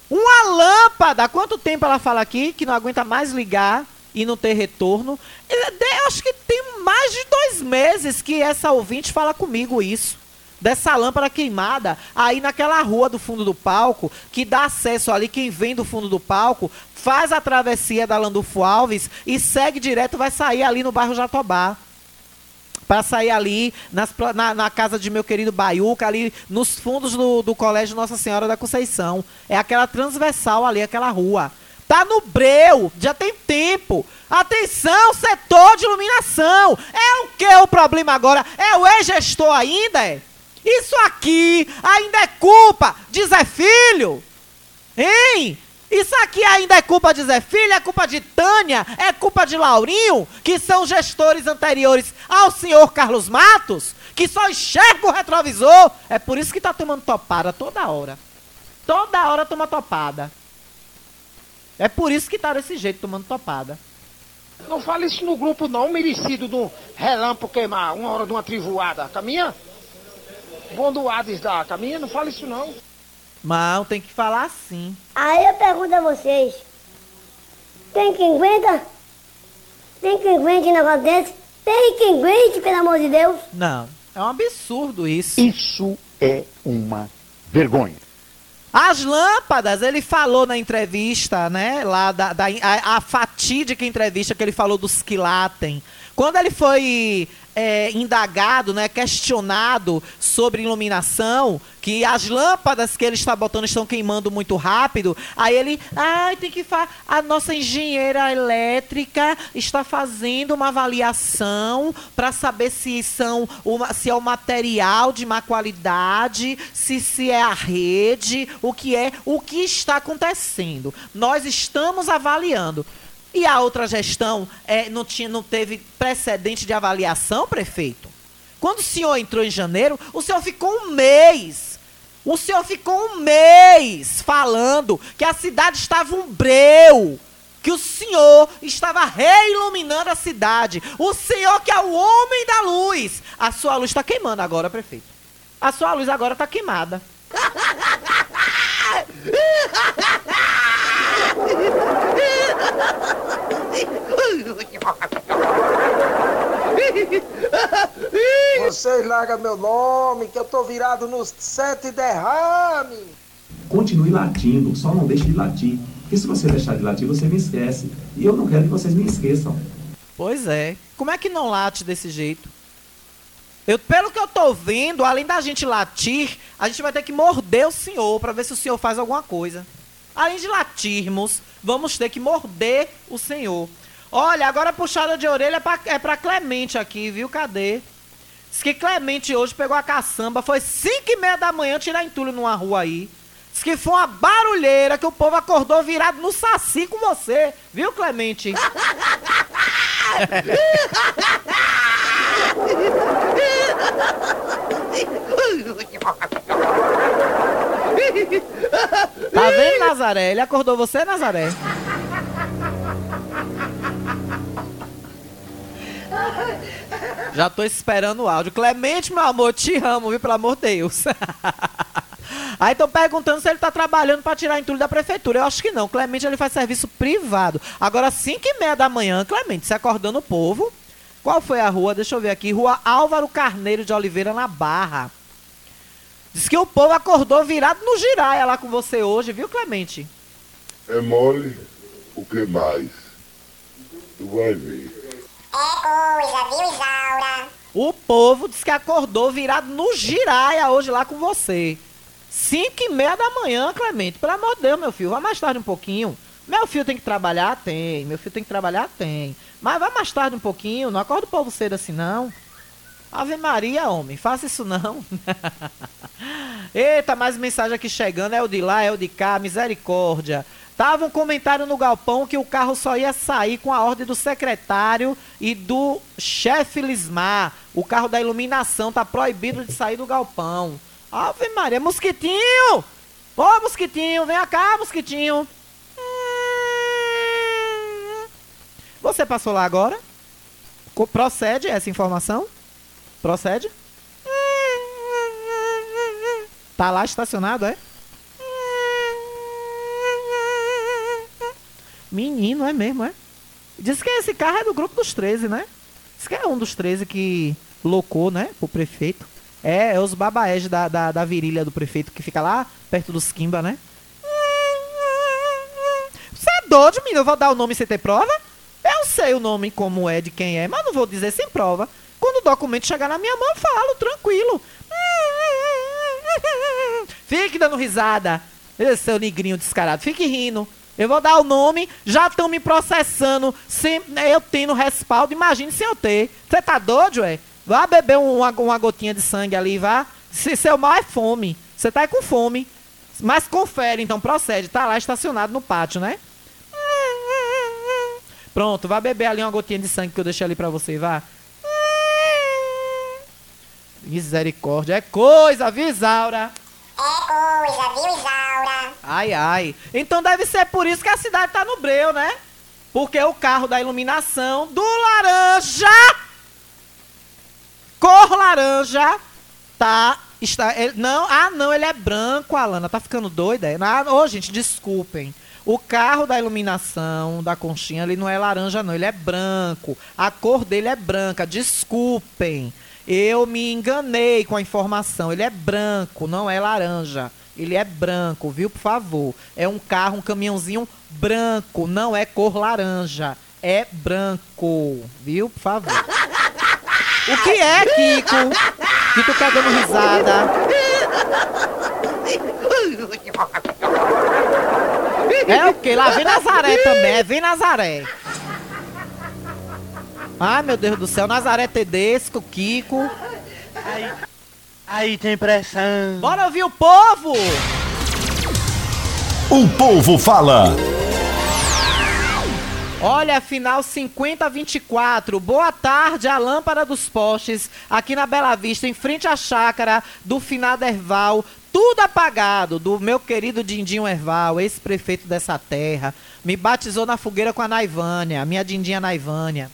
Uma lâmpada! Quanto tempo ela fala aqui que não aguenta mais ligar e não ter retorno? Eu acho que tem mais de dois meses que essa ouvinte fala comigo isso. Dessa lâmpada queimada aí naquela rua do fundo do palco, que dá acesso ali, quem vem do fundo do palco, faz a travessia da Landulfo Alves e segue direto, vai sair ali no bairro Jatobá para sair ali nas, na, na, casa de meu querido Baiuca, ali nos fundos do, do Colégio Nossa Senhora da Conceição. É aquela transversal ali, aquela rua. Tá no breu, já tem tempo. Atenção, setor de iluminação. É o que o problema agora? É o ex-gestor ainda? É? Isso aqui ainda é culpa de Zé Filho? Hein? Isso aqui ainda é culpa de Zé Filho, é culpa de Tânia, é culpa de Laurinho, que são gestores anteriores ao senhor Carlos Matos, que só enxerga o retrovisor. É por isso que tá tomando topada toda hora. Toda hora toma topada. É por isso que tá desse jeito tomando topada. Não fale isso no grupo não, merecido do relâmpago queimar uma hora de uma trivoada. Caminha? Bom do da caminha, não fale isso não. Mal, tem que falar assim. Aí eu pergunto a vocês: tem quem aguenta? Tem quem aguente um negócio desse? Tem quem aguente, pelo amor de Deus? Não, é um absurdo isso. Isso é uma vergonha. As lâmpadas, ele falou na entrevista, né? Lá da, da a, a, fatídica entrevista que ele falou dos quilatem. Quando ele foi é, indagado, né, questionado sobre iluminação, que as lâmpadas que ele está botando estão queimando muito rápido, aí ele, ah, tem que falar, a nossa engenheira elétrica está fazendo uma avaliação para saber se são uma, se é o material de má qualidade, se se é a rede, o que é, o que está acontecendo. Nós estamos avaliando. E a outra gestão é, não, tinha, não teve precedente de avaliação, prefeito? Quando o senhor entrou em janeiro, o senhor ficou um mês. O senhor ficou um mês falando que a cidade estava um breu. Que o senhor estava reiluminando a cidade. O senhor que é o homem da luz. A sua luz está queimando agora, prefeito. A sua luz agora está queimada. Vocês largam meu nome, que eu tô virado nos sete derrame. Continue latindo, só não deixe de latir. Porque se você deixar de latir, você me esquece. E eu não quero que vocês me esqueçam. Pois é. Como é que não late desse jeito? Eu, pelo que eu tô vendo, além da gente latir, a gente vai ter que morder o senhor para ver se o senhor faz alguma coisa. Além de latirmos, vamos ter que morder o senhor. Olha, agora a puxada de orelha é pra, é pra Clemente aqui, viu? Cadê? Diz que Clemente hoje pegou a caçamba, foi 5 e meia da manhã tirar entulho numa rua aí. Diz que foi uma barulheira que o povo acordou virado no saci com você, viu, Clemente? Tá vendo, Nazaré? Ele acordou você, Nazaré? Já tô esperando o áudio. Clemente, meu amor, te amo, viu? Pelo amor de Deus. Aí estão perguntando se ele está trabalhando para tirar entulho da prefeitura. Eu acho que não. Clemente ele faz serviço privado. Agora, 5 e meia da manhã, Clemente, se acordando o povo. Qual foi a rua? Deixa eu ver aqui. Rua Álvaro Carneiro de Oliveira, na Barra. Diz que o povo acordou virado no giraia lá com você hoje, viu, Clemente? É mole o que mais? Tu vai ver. É coisa, viu, Isaura? O povo diz que acordou virado no giraia hoje lá com você. Cinco e meia da manhã, Clemente. Pelo amor de Deus, meu filho. Vai mais tarde um pouquinho. Meu filho tem que trabalhar? Tem. Meu filho tem que trabalhar? Tem. Mas vai mais tarde um pouquinho. Não acorda o povo cedo assim, não. Ave Maria, homem. Faça isso não. Eita, mais mensagem aqui chegando. É o de lá, é o de cá. Misericórdia. Tava um comentário no galpão que o carro só ia sair com a ordem do secretário e do chefe Lismar. O carro da iluminação tá proibido de sair do galpão. Ave Maria, mosquitinho! Ô, mosquitinho, vem cá, mosquitinho. Você passou lá agora? Procede essa informação? Procede? Tá lá estacionado, é? menino, é mesmo, é? Diz que esse carro é do grupo dos 13, né? Diz que é um dos 13 que loucou, né? Pro prefeito. É, é os babaés da, da, da virilha do prefeito que fica lá perto dos Kimba, né? Você é doido, menino? Eu vou dar o nome sem ter prova? Eu sei o nome como é de quem é, mas não vou dizer sem prova. Quando o documento chegar na minha mão, falo, tranquilo. Fique dando risada. Seu negrinho descarado. Fique rindo. Eu vou dar o nome, já estão me processando, sem eu tendo respaldo. Imagine se eu ter. Você tá doido, é? Vá beber uma, uma gotinha de sangue ali, vá. Se seu mal é fome. Você tá com fome. Mas confere, então procede. Tá lá estacionado no pátio, né? Pronto, vá beber ali uma gotinha de sangue que eu deixei ali pra você, vá. Misericórdia, é coisa, viu, Isaura? É coisa, viu, Isaura? Ai, ai. Então deve ser por isso que a cidade tá no breu, né? Porque o carro da iluminação do laranja, cor laranja, tá. Está, ele, não, ah, não, ele é branco, Alana. Tá ficando doida? É? Ah, ô, gente, desculpem. O carro da iluminação da conchinha, ele não é laranja, não. Ele é branco. A cor dele é branca. Desculpem. Eu me enganei com a informação. Ele é branco, não é laranja. Ele é branco, viu? Por favor. É um carro, um caminhãozinho branco. Não é cor laranja. É branco, viu? Por favor. O que é, Kiko? Tu tá dando risada? É o que? Lá vem Nazaré também. É vem Nazaré. Ai, meu Deus do céu. Nazaré Tedesco, Kiko. Aí, aí tem pressão. Bora ouvir o povo! O povo fala. Olha, final 50 a 24. Boa tarde, a lâmpada dos postes, aqui na Bela Vista, em frente à chácara do finado Erval. Tudo apagado do meu querido Dindinho Erval, ex-prefeito dessa terra. Me batizou na fogueira com a Naivânia, minha Dindinha Naivânia.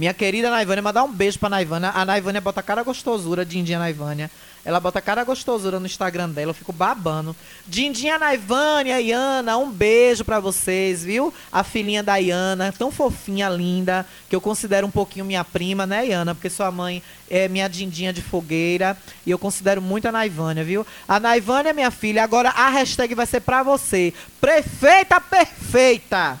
Minha querida Naivânia, mandar um beijo pra Naivânia. A Naivânia bota cara gostosura, Dindinha Naivânia. Ela bota cara gostosura no Instagram dela, eu fico babando. Dindinha Naivânia e Ana, um beijo pra vocês, viu? A filhinha da Iana, tão fofinha, linda, que eu considero um pouquinho minha prima, né, Iana? Porque sua mãe é minha Dindinha de fogueira e eu considero muito a Naivânia, viu? A Naivânia, minha filha, agora a hashtag vai ser pra você. Prefeita perfeita!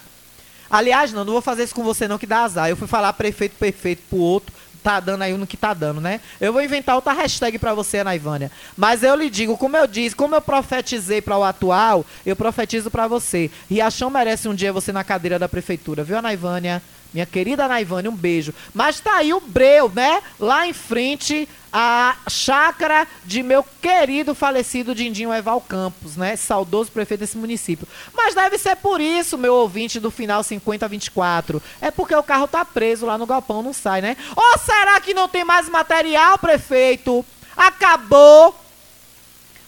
Aliás, não, não vou fazer isso com você não, que dá azar. Eu fui falar prefeito perfeito pro outro, tá dando aí no que tá dando, né? Eu vou inventar outra hashtag pra você, Anaivânia. Mas eu lhe digo, como eu disse, como eu profetizei para o atual, eu profetizo pra você. Riachão merece um dia você na cadeira da prefeitura, viu, Anaivânia? Minha querida Naivane, um beijo. Mas tá aí o Breu, né? Lá em frente, a chácara de meu querido falecido Dindinho Eval Campos, né? Saudoso prefeito desse município. Mas deve ser por isso, meu ouvinte do final 50 24. É porque o carro tá preso lá no galpão, não sai, né? Ou será que não tem mais material, prefeito? Acabou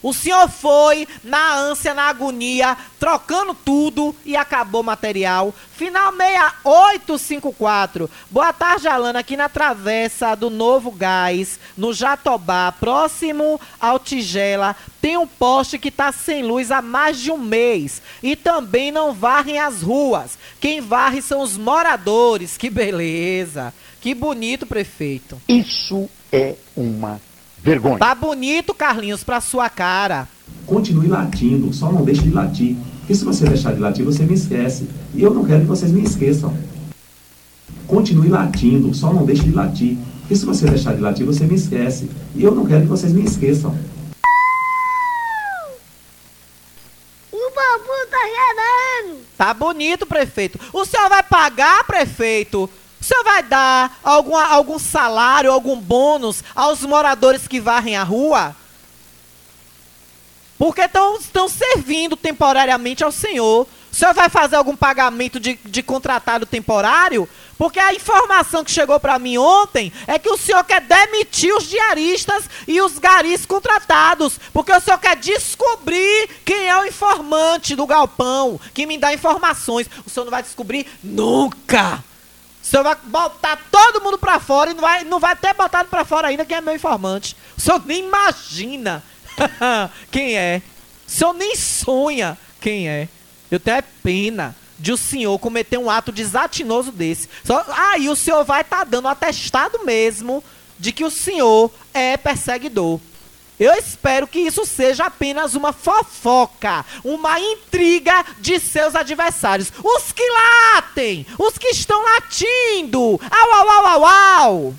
o senhor foi na ânsia, na agonia, trocando tudo e acabou o material. Final 6854. Boa tarde, Alana. Aqui na travessa do Novo Gás, no Jatobá, próximo ao Tigela, tem um poste que está sem luz há mais de um mês. E também não varrem as ruas. Quem varre são os moradores. Que beleza. Que bonito, prefeito. Isso é uma vergonha. Tá bonito, Carlinhos, pra sua cara. Continue latindo, só não deixe de latir. Porque se você deixar de latir, você me esquece. E eu não quero que vocês me esqueçam. Continue latindo, só não deixe de latir. Porque se você deixar de latir, você me esquece. E eu não quero que vocês me esqueçam. O babu tá gerando. Tá bonito, prefeito. O senhor vai pagar, prefeito? O senhor vai dar algum, algum salário, algum bônus aos moradores que varrem a rua? Porque estão servindo temporariamente ao senhor. O senhor vai fazer algum pagamento de, de contratado temporário? Porque a informação que chegou para mim ontem é que o senhor quer demitir os diaristas e os garis contratados. Porque o senhor quer descobrir quem é o informante do galpão, que me dá informações. O senhor não vai descobrir nunca. Senhor vai botar todo mundo pra fora e não vai, não vai ter botado pra fora ainda quem é meu informante. O senhor nem imagina quem é. O senhor nem sonha quem é. Eu tenho é pena de o senhor cometer um ato desatinoso desse. Aí o senhor vai estar tá dando atestado mesmo de que o senhor é perseguidor. Eu espero que isso seja apenas uma fofoca, uma intriga de seus adversários. Os que latem, os que estão latindo. Au, au, au, au, au.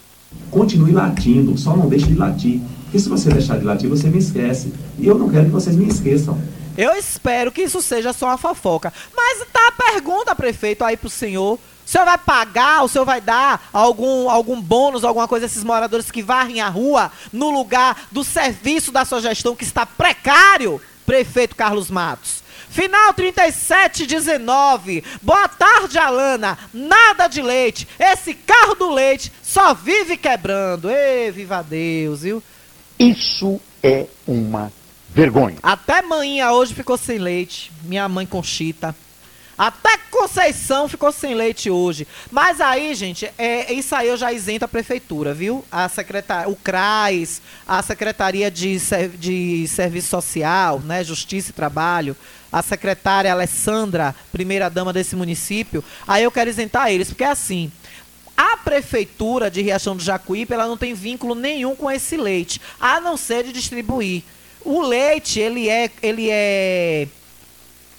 Continue latindo, só não deixe de latir. Porque se você deixar de latir, você me esquece. E eu não quero que vocês me esqueçam. Eu espero que isso seja só uma fofoca. Mas tá a pergunta, prefeito, aí pro senhor. O senhor vai pagar, o senhor vai dar algum, algum bônus, alguma coisa a esses moradores que varrem a rua no lugar do serviço da sua gestão que está precário, prefeito Carlos Matos? Final 3719. Boa tarde, Alana. Nada de leite. Esse carro do leite só vive quebrando. Ê, viva Deus, viu? Isso é uma vergonha. Até manhã hoje ficou sem leite. Minha mãe Conchita. Até Conceição ficou sem leite hoje. Mas aí, gente, é, isso aí eu já isento a prefeitura, viu? A secretar, o CRAS, a Secretaria de, de Serviço Social, né, Justiça e Trabalho, a secretária Alessandra, primeira dama desse município. Aí eu quero isentar eles, porque é assim. A prefeitura de Riachão do Jacuípe, ela não tem vínculo nenhum com esse leite, a não ser de distribuir. O leite, ele é, ele é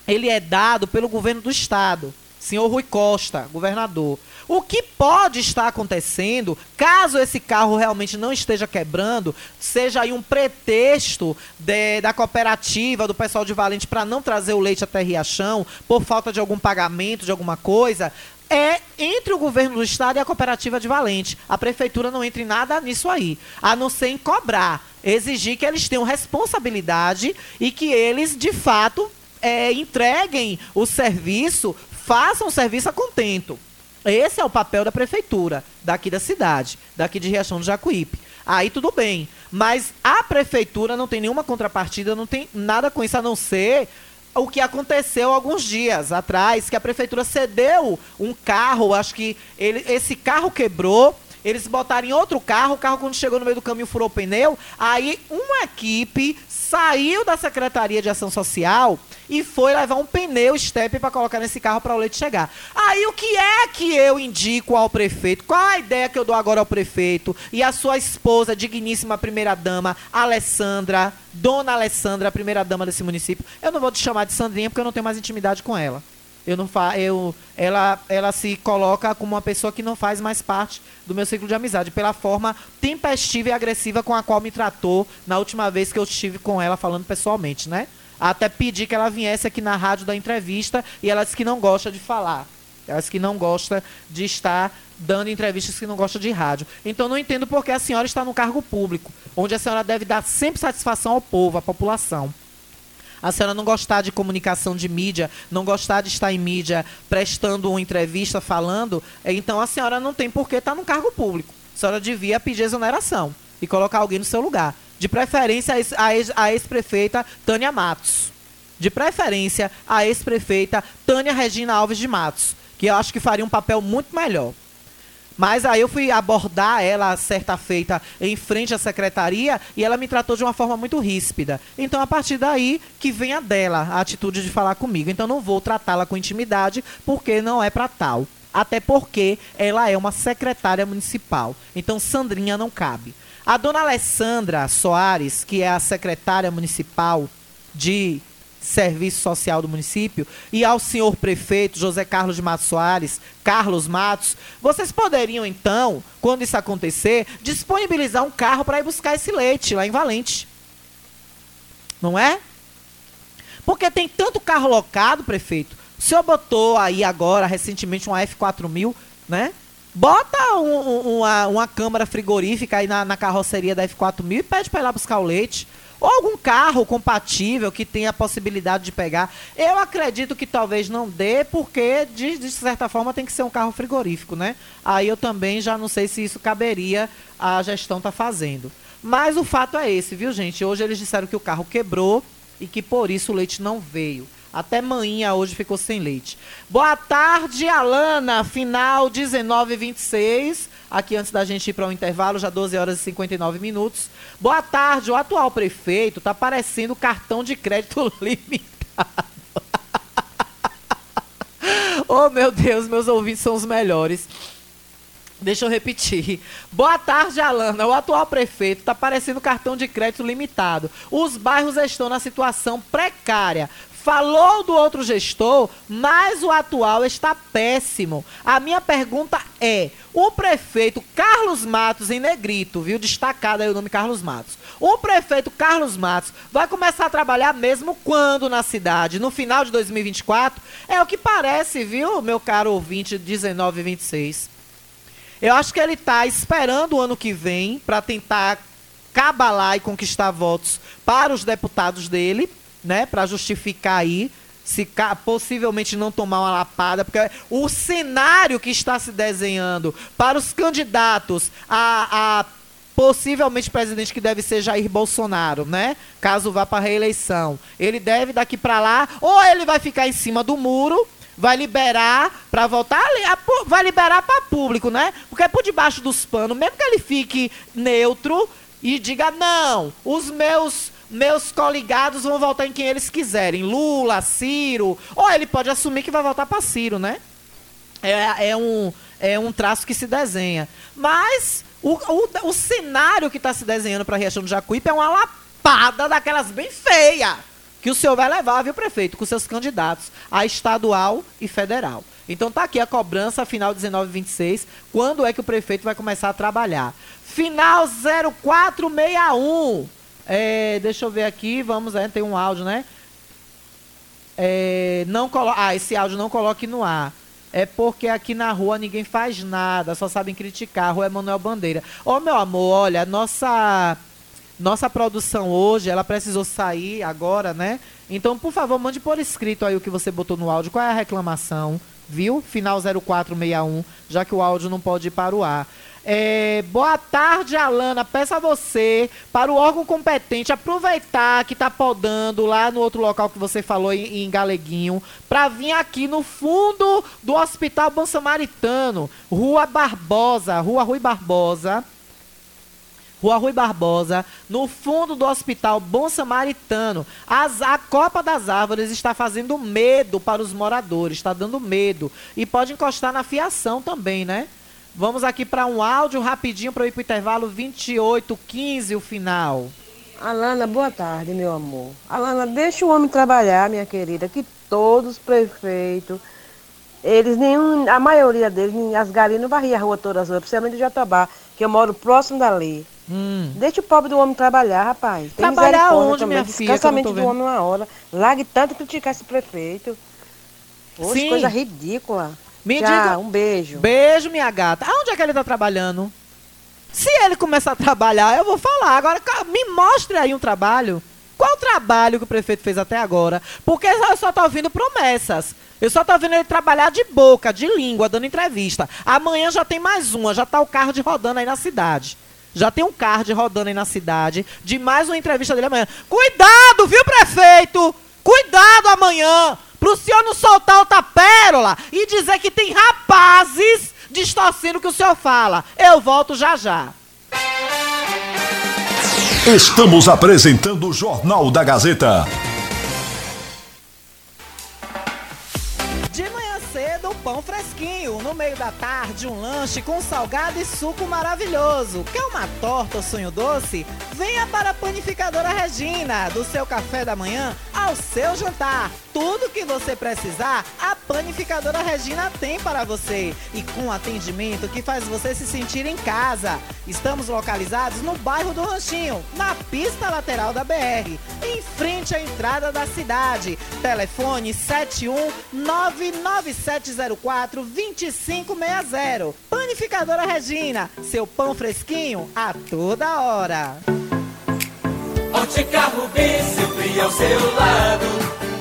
ele é dado pelo governo do estado, senhor Rui Costa, governador. O que pode estar acontecendo, caso esse carro realmente não esteja quebrando, seja aí um pretexto de, da cooperativa, do pessoal de Valente, para não trazer o leite até Riachão, por falta de algum pagamento, de alguma coisa, é entre o governo do estado e a cooperativa de Valente. A prefeitura não entra em nada nisso aí, a não ser em cobrar, exigir que eles tenham responsabilidade e que eles, de fato, é, entreguem o serviço, façam o serviço a contento. Esse é o papel da prefeitura daqui da cidade, daqui de Riachão do Jacuípe. Aí tudo bem. Mas a prefeitura não tem nenhuma contrapartida, não tem nada com isso, a não ser o que aconteceu alguns dias atrás, que a prefeitura cedeu um carro, acho que ele, esse carro quebrou, eles botaram em outro carro, o carro quando chegou no meio do caminho furou o pneu, aí uma equipe saiu da Secretaria de Ação Social e foi levar um pneu step para colocar nesse carro para o leite chegar. Aí o que é que eu indico ao prefeito? Qual a ideia que eu dou agora ao prefeito e a sua esposa, digníssima primeira dama, Alessandra, dona Alessandra, primeira dama desse município? Eu não vou te chamar de Sandrinha porque eu não tenho mais intimidade com ela. Eu não fa eu ela ela se coloca como uma pessoa que não faz mais parte do meu ciclo de amizade pela forma tempestiva e agressiva com a qual me tratou na última vez que eu estive com ela falando pessoalmente, né? Até pedi que ela viesse aqui na rádio da entrevista e ela disse que não gosta de falar. Ela disse que não gosta de estar dando entrevistas que não gosta de rádio. Então não entendo porque a senhora está no cargo público, onde a senhora deve dar sempre satisfação ao povo, à população a senhora não gostar de comunicação de mídia, não gostar de estar em mídia prestando uma entrevista, falando, então a senhora não tem por que estar no cargo público. A senhora devia pedir exoneração e colocar alguém no seu lugar. De preferência a ex-prefeita Tânia Matos. De preferência a ex-prefeita Tânia Regina Alves de Matos, que eu acho que faria um papel muito melhor. Mas aí eu fui abordar ela certa feita em frente à secretaria e ela me tratou de uma forma muito ríspida. Então, a partir daí que vem a dela, a atitude de falar comigo. Então, não vou tratá-la com intimidade, porque não é para tal. Até porque ela é uma secretária municipal. Então, Sandrinha não cabe. A dona Alessandra Soares, que é a secretária municipal de Serviço Social do município, e ao senhor prefeito José Carlos de Matos Soares, Carlos Matos, vocês poderiam então, quando isso acontecer, disponibilizar um carro para ir buscar esse leite lá em Valente. Não é? Porque tem tanto carro locado, prefeito. O senhor botou aí agora, recentemente, um F4000, né? Bota um, um, uma, uma câmara frigorífica aí na, na carroceria da F4000 e pede para ir lá buscar o leite ou algum carro compatível que tenha a possibilidade de pegar. Eu acredito que talvez não dê, porque de, de certa forma tem que ser um carro frigorífico, né? Aí eu também já não sei se isso caberia a gestão tá fazendo. Mas o fato é esse, viu, gente? Hoje eles disseram que o carro quebrou e que por isso o leite não veio. Até manhã hoje ficou sem leite. Boa tarde, Alana. Final 1926. Aqui antes da gente ir para o um intervalo, já 12 horas e 59 minutos. Boa tarde. O atual prefeito está parecendo cartão de crédito limitado. oh, meu Deus, meus ouvintes são os melhores. Deixa eu repetir. Boa tarde, Alana. O atual prefeito está parecendo cartão de crédito limitado. Os bairros estão na situação precária. Falou do outro gestor, mas o atual está péssimo. A minha pergunta é: o prefeito Carlos Matos em Negrito, viu? Destacado aí o nome Carlos Matos. O prefeito Carlos Matos vai começar a trabalhar mesmo quando na cidade? No final de 2024? É o que parece, viu, meu caro ouvinte 19 e 26. Eu acho que ele está esperando o ano que vem para tentar cabalar e conquistar votos para os deputados dele né, para justificar aí se possivelmente não tomar uma lapada, porque o cenário que está se desenhando para os candidatos a, a possivelmente presidente que deve ser Jair Bolsonaro, né? Caso vá para reeleição. Ele deve daqui para lá, ou ele vai ficar em cima do muro, vai liberar para voltar, vai liberar para público, né? Porque por debaixo dos panos, mesmo que ele fique neutro e diga não, os meus meus coligados vão votar em quem eles quiserem. Lula, Ciro. Ou ele pode assumir que vai votar para Ciro, né? É, é, um, é um traço que se desenha. Mas o, o, o cenário que está se desenhando para Riachão do Jacuípe é uma lapada daquelas bem feia que o senhor vai levar, viu, prefeito, com seus candidatos a estadual e federal. Então tá aqui a cobrança, final 19 26. Quando é que o prefeito vai começar a trabalhar? Final 0461. É, deixa eu ver aqui, vamos, é, tem um áudio, né? É, não colo ah, esse áudio não coloque no ar. É porque aqui na rua ninguém faz nada, só sabem criticar. A rua é Manuel Bandeira. Ô, meu amor, olha, nossa nossa produção hoje, ela precisou sair agora, né? Então, por favor, mande por escrito aí o que você botou no áudio. Qual é a reclamação? Viu? Final 0461, já que o áudio não pode ir para o ar. É, boa tarde, Alana. Peço a você, para o órgão competente, aproveitar que está podando lá no outro local que você falou, em, em Galeguinho, para vir aqui no fundo do Hospital Bom Samaritano, Rua Barbosa, Rua Rui Barbosa. Rua Rui Barbosa, no fundo do Hospital Bom Samaritano. As, a Copa das Árvores está fazendo medo para os moradores, está dando medo. E pode encostar na fiação também, né? Vamos aqui para um áudio rapidinho para ir para o intervalo 2815, o final. Alana, boa tarde, meu amor. Alana, deixa o homem trabalhar, minha querida, que todos os prefeitos, eles, nenhum, a maioria deles, as galinhas não varriam a rua todas as principalmente de Jatobá, que eu moro próximo dali. Hum. Deixa o pobre do homem trabalhar, rapaz. Tem trabalhar onde, também. minha filha? Descansamento do homem uma hora. Largue tanto criticar esse prefeito. Sim. coisa ridícula. Me Tchau, diga- um beijo. Beijo, minha gata. Aonde é que ele tá trabalhando? Se ele começar a trabalhar, eu vou falar. Agora, me mostre aí um trabalho. Qual o trabalho que o prefeito fez até agora? Porque eu só tô ouvindo promessas. Eu só tô vendo ele trabalhar de boca, de língua, dando entrevista. Amanhã já tem mais uma, já tá o card rodando aí na cidade. Já tem um card rodando aí na cidade de mais uma entrevista dele amanhã. Cuidado, viu, prefeito? Cuidado amanhã, pro senhor não soltar outra pérola e dizer que tem rapazes distorcendo o que o senhor fala. Eu volto já já. Estamos apresentando o Jornal da Gazeta. De manhã cedo, pão fresquinho. No meio da tarde, um lanche com salgado e suco maravilhoso. Quer uma torta ou sonho doce? Venha para a Panificadora Regina. Do seu café da manhã ao seu jantar. Tudo que você precisar, a Panificadora Regina tem para você. E com atendimento que faz você se sentir em casa. Estamos localizados no bairro do Ranchinho, na pista lateral da BR, em frente à entrada da cidade. Telefone 71997042560. Panificadora Regina, seu pão fresquinho a toda hora. Ótica Rubi, sempre ao seu lado.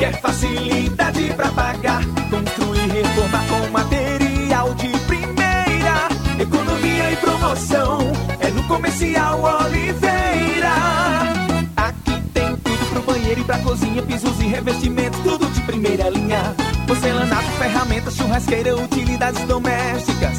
Quer facilidade pra pagar. Construir, reformar com material de primeira. Economia e promoção. É no Comercial Oliveira. Aqui tem tudo pro banheiro e pra cozinha. Pisos e revestimentos, tudo de primeira linha. Porcelanato, ferramentas, churrasqueira, utilidades domésticas.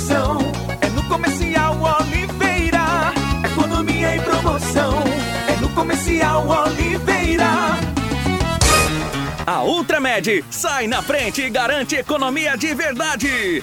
promoção. É no Comercial Oliveira. Economia e promoção. É no Comercial Oliveira. A Ultramed sai na frente e garante economia de verdade.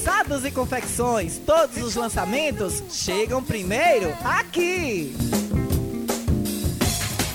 e Confecções. Todos os lançamentos chegam primeiro aqui.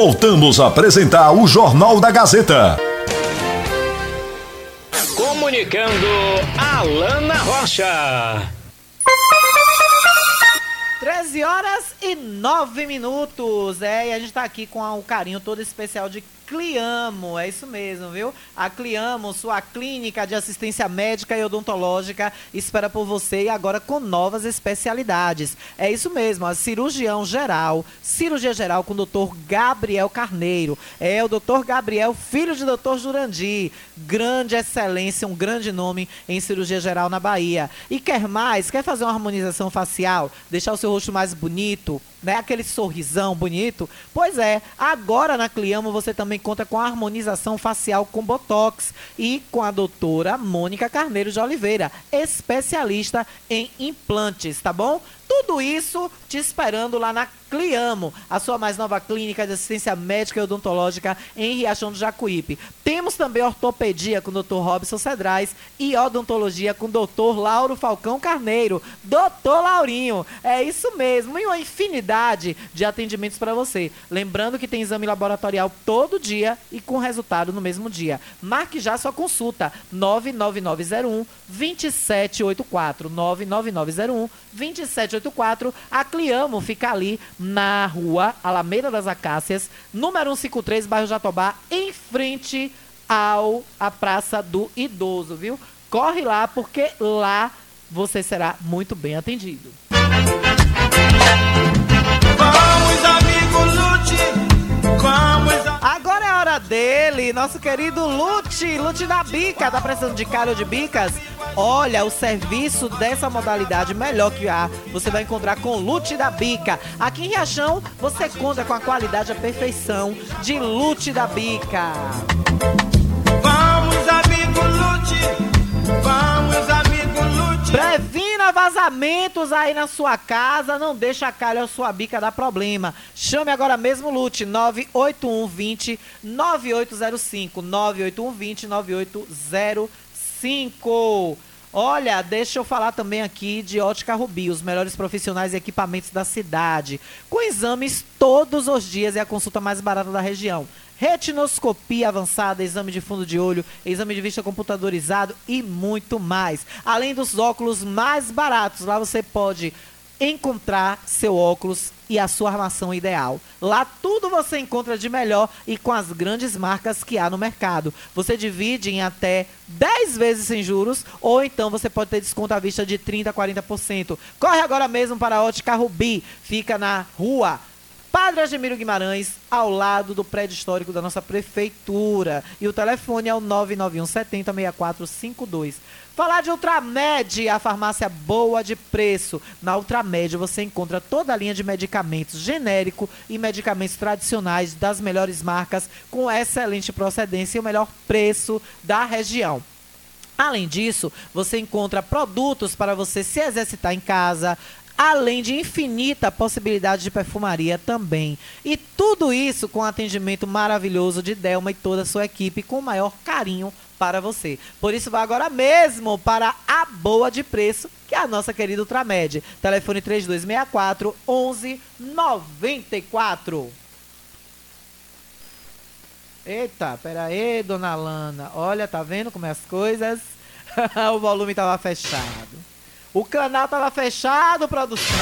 Voltamos a apresentar o Jornal da Gazeta. Comunicando Alana Rocha. 13 horas e 9 minutos. É, e a gente tá aqui com o carinho todo especial de Cliamo, é isso mesmo, viu? A Cliamo, sua clínica de assistência médica e odontológica, espera por você e agora com novas especialidades. É isso mesmo, a cirurgião geral, cirurgia geral com o doutor Gabriel Carneiro. É o doutor Gabriel, filho de doutor Jurandir. Grande excelência, um grande nome em cirurgia geral na Bahia. E quer mais? Quer fazer uma harmonização facial? Deixar o seu rosto mais bonito? Né? Aquele sorrisão bonito. Pois é, agora na Cliamo você também conta com a harmonização facial com Botox e com a doutora Mônica Carneiro de Oliveira, especialista em implantes, tá bom? Tudo isso te esperando lá na Cliamo, a sua mais nova clínica de assistência médica e odontológica em Riachão do Jacuípe. Temos também ortopedia com o Dr. Robson Cedrais e odontologia com o Dr. Lauro Falcão Carneiro. Doutor Laurinho, é isso mesmo, e uma infinidade de atendimentos para você. Lembrando que tem exame laboratorial todo dia e com resultado no mesmo dia. Marque já sua consulta, 99901 2784, 99901 2784. A Cliamo fica ali na rua Alameda das Acácias, número 153, bairro Jatobá, em frente ao a Praça do Idoso, viu? Corre lá porque lá você será muito bem atendido. Vamos, amigo, lute. Vamos, Agora dele, nosso querido Lute, Lute da Bica. Tá precisando de calho de bicas? Olha, o serviço dessa modalidade melhor que há, você vai encontrar com Lute da Bica. Aqui em Riachão, você conta com a qualidade e a perfeição de Lute da Bica. Vamos, amigo, lute. Vamos. Previna vazamentos aí na sua casa, não deixa a calha ou sua bica dar problema. Chame agora mesmo o Lute 98120 9805 98120 9805. Olha, deixa eu falar também aqui de Ótica Rubi, os melhores profissionais e equipamentos da cidade, com exames todos os dias e a consulta mais barata da região. Retinoscopia avançada, exame de fundo de olho, exame de vista computadorizado e muito mais. Além dos óculos mais baratos, lá você pode encontrar seu óculos e a sua armação ideal. Lá tudo você encontra de melhor e com as grandes marcas que há no mercado. Você divide em até 10 vezes sem juros ou então você pode ter desconto à vista de 30 a 40%. Corre agora mesmo para a Ótica Rubi. Fica na rua Padre Ademiro Guimarães, ao lado do prédio histórico da nossa prefeitura. E o telefone é o 991 70 6452. Falar de Ultramed, a farmácia boa de preço. Na Ultramed você encontra toda a linha de medicamentos genérico e medicamentos tradicionais das melhores marcas com excelente procedência e o melhor preço da região. Além disso, você encontra produtos para você se exercitar em casa, além de infinita possibilidade de perfumaria também. E tudo isso com atendimento maravilhoso de Delma e toda a sua equipe com o maior carinho para você. Por isso, vá agora mesmo para a boa de preço, que é a nossa querida Ultramed. Telefone 3264 1194. Eita, pera aí, dona Lana. Olha, tá vendo como é as coisas? o volume tava fechado. O canal tava fechado, produção.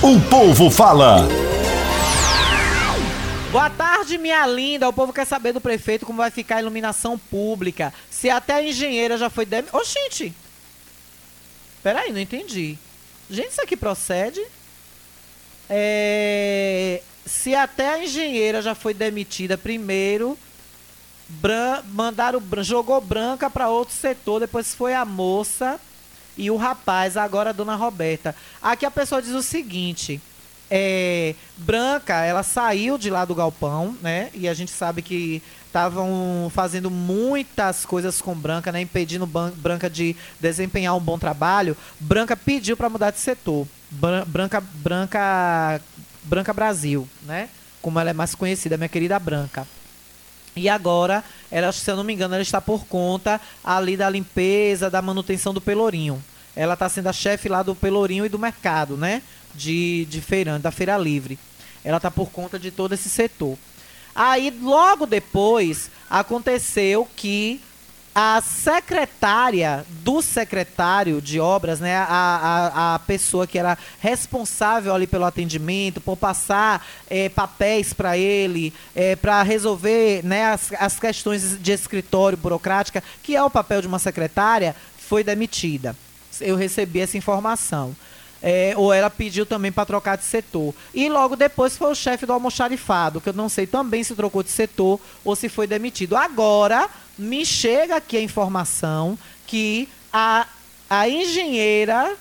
O povo fala. Boa tarde, minha linda. O povo quer saber do prefeito como vai ficar a iluminação pública. Se até a engenheira já foi dem... Ô, gente. Peraí, não entendi. Gente, isso aqui procede? É... Se até a engenheira já foi demitida primeiro, bran... mandaram jogou branca para outro setor, depois foi a moça e o rapaz, agora a dona Roberta. Aqui a pessoa diz o seguinte: é, Branca, ela saiu de lá do galpão, né? E a gente sabe que estavam fazendo muitas coisas com Branca, né? Impedindo Branca de desempenhar um bom trabalho. Branca pediu para mudar de setor. Bran- Branca, Branca, Branca Brasil, né? Como ela é mais conhecida, minha querida Branca. E agora, ela, se eu não me engano, ela está por conta ali da limpeza, da manutenção do Pelourinho. Ela está sendo a chefe lá do Pelourinho e do mercado, né? De, de feirante, da Feira Livre. Ela está por conta de todo esse setor. Aí, logo depois, aconteceu que a secretária do secretário de obras, né, a, a, a pessoa que era responsável ali pelo atendimento, por passar eh, papéis para ele, para resolver né, as, as questões de escritório burocrática, que é o papel de uma secretária, foi demitida. Eu recebi essa informação. É, ou ela pediu também para trocar de setor. E logo depois foi o chefe do almoxarifado, que eu não sei também se trocou de setor ou se foi demitido. Agora me chega aqui a informação que a, a engenheira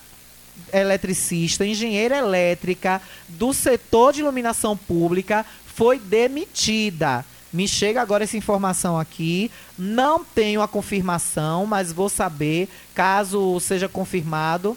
eletricista, engenheira elétrica do setor de iluminação pública foi demitida. Me chega agora essa informação aqui. Não tenho a confirmação, mas vou saber caso seja confirmado,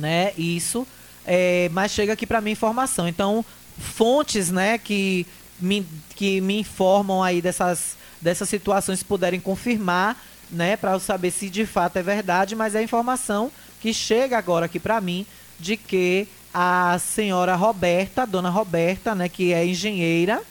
né? Isso. É, mas chega aqui para mim informação. Então, fontes, né, que me, que me informam aí dessas, dessas situações, puderem confirmar, né, para eu saber se de fato é verdade, mas é a informação que chega agora aqui para mim de que a senhora Roberta, dona Roberta, né, que é engenheira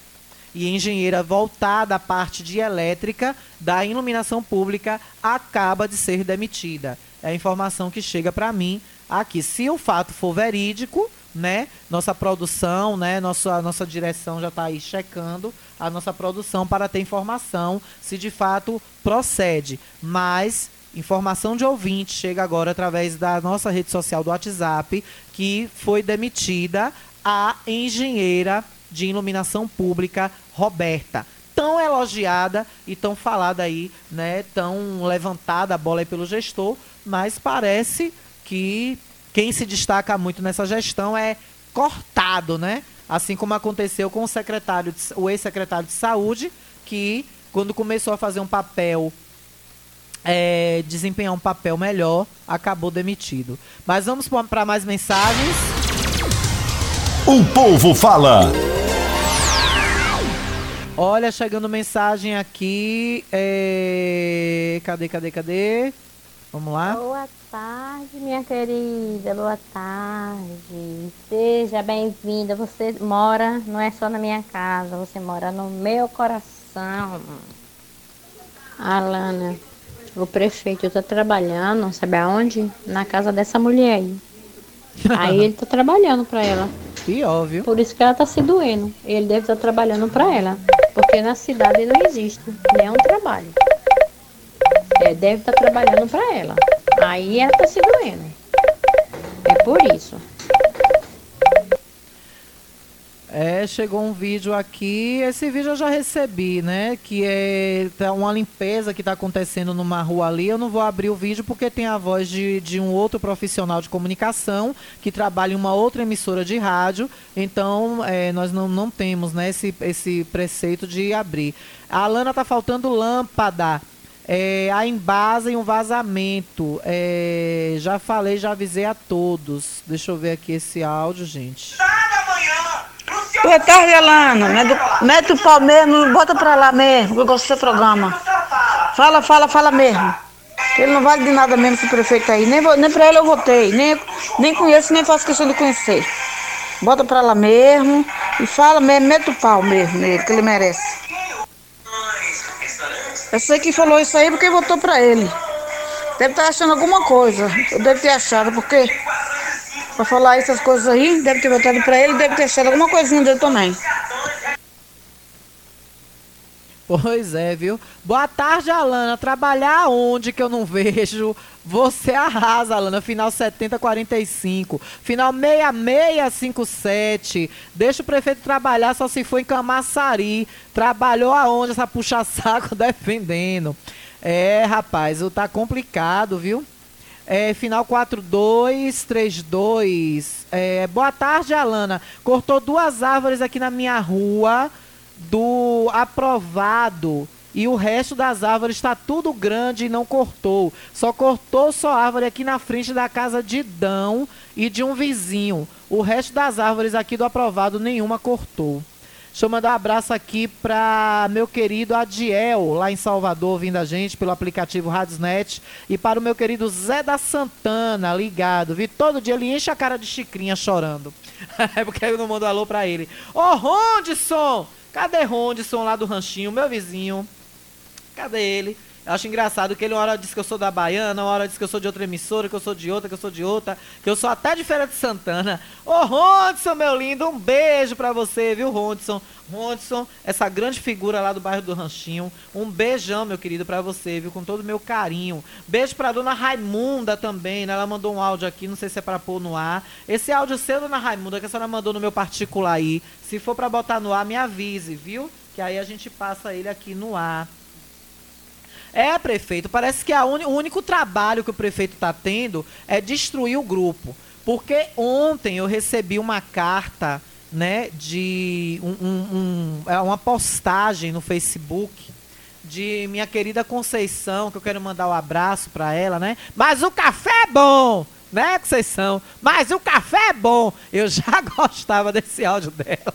e engenheira voltada à parte de elétrica da iluminação pública, acaba de ser demitida. É a informação que chega para mim aqui. Se o fato for verídico, né, nossa produção, né, nossa, nossa direção já está aí checando a nossa produção para ter informação se de fato procede. Mas informação de ouvinte chega agora através da nossa rede social do WhatsApp que foi demitida a engenheira de iluminação pública Roberta. Tão elogiada e tão falada aí, né? Tão levantada a bola aí pelo gestor, mas parece que quem se destaca muito nessa gestão é cortado, né? Assim como aconteceu com o secretário, de, o ex-secretário de saúde, que quando começou a fazer um papel, é, desempenhar um papel melhor, acabou demitido. Mas vamos para mais mensagens. O povo fala. Olha, chegando mensagem aqui. É... Cadê, cadê, cadê? Vamos lá. Boa tarde, minha querida. Boa tarde. Seja bem-vinda. Você mora, não é só na minha casa, você mora no meu coração. Alana, o prefeito está trabalhando, sabe aonde? Na casa dessa mulher aí. Aí ele tá trabalhando para ela. Pior, viu? Por isso que ela tá se doendo. Ele deve estar trabalhando para ela. Porque na cidade não existe nenhum trabalho. É, deve estar trabalhando para ela. Aí ela tá se doendo. É por isso. É, chegou um vídeo aqui. Esse vídeo eu já recebi, né? Que é tá uma limpeza que está acontecendo numa rua ali. Eu não vou abrir o vídeo porque tem a voz de, de um outro profissional de comunicação que trabalha em uma outra emissora de rádio. Então, é, nós não, não temos né, esse, esse preceito de abrir. A Alana tá faltando lâmpada. É, a embasa e um vazamento. É, já falei, já avisei a todos. Deixa eu ver aqui esse áudio, gente. Boa tarde, Alana. Mete, mete o pau mesmo, bota pra lá mesmo, que eu gosto do seu programa. Fala, fala, fala mesmo. Ele não vale de nada mesmo esse prefeito aí. Nem, nem pra ele eu votei. Nem, nem conheço, nem faço questão de conhecer. Bota pra lá mesmo e fala mesmo, mete o pau mesmo nele, que ele merece. Eu sei que falou isso aí porque votou pra ele. Deve estar achando alguma coisa. Deve ter achado, porque pra falar essas coisas aí, deve ter votado pra ele, deve ter achado alguma coisinha dele também. Pois é, viu? Boa tarde, Alana. Trabalhar onde que eu não vejo? Você arrasa, Alana. Final 7045. Final 6657. Deixa o prefeito trabalhar só se for em Camaçari. Trabalhou aonde essa puxa-saco defendendo? É, rapaz, tá complicado, viu? É, final 4232. É, boa tarde, Alana. Cortou duas árvores aqui na minha rua do aprovado e o resto das árvores está tudo grande e não cortou. Só cortou só árvore aqui na frente da casa de Dão e de um vizinho. O resto das árvores aqui do aprovado nenhuma cortou. Deixa eu mandar um abraço aqui para meu querido Adiel, lá em Salvador, ouvindo a gente pelo aplicativo Radiosnet. E para o meu querido Zé da Santana, ligado. Vi todo dia ele enche a cara de chicrinha chorando. é porque eu não mando alô para ele. Ô, Rondson! Cadê Rondson lá do ranchinho, meu vizinho? Cadê ele? Eu acho engraçado que ele uma hora diz que eu sou da Baiana, uma hora diz que eu sou de outra emissora, que eu sou de outra, que eu sou de outra, que eu sou até de Feira de Santana. Ô, Rondson, meu lindo, um beijo pra você, viu, Rondson? Rondson, essa grande figura lá do bairro do Ranchinho. Um beijão, meu querido, pra você, viu? Com todo o meu carinho. Beijo pra dona Raimunda também, né? Ela mandou um áudio aqui, não sei se é pra pôr no ar. Esse áudio seu, dona Raimunda, que a senhora mandou no meu particular aí. Se for pra botar no ar, me avise, viu? Que aí a gente passa ele aqui no ar. É, prefeito, parece que a uni- o único trabalho que o prefeito está tendo é destruir o grupo. Porque ontem eu recebi uma carta, né, de um, um- um- é uma postagem no Facebook de minha querida Conceição, que eu quero mandar um abraço para ela, né? Mas o café é bom, né, Conceição? Mas o café é bom. Eu já gostava desse áudio dela.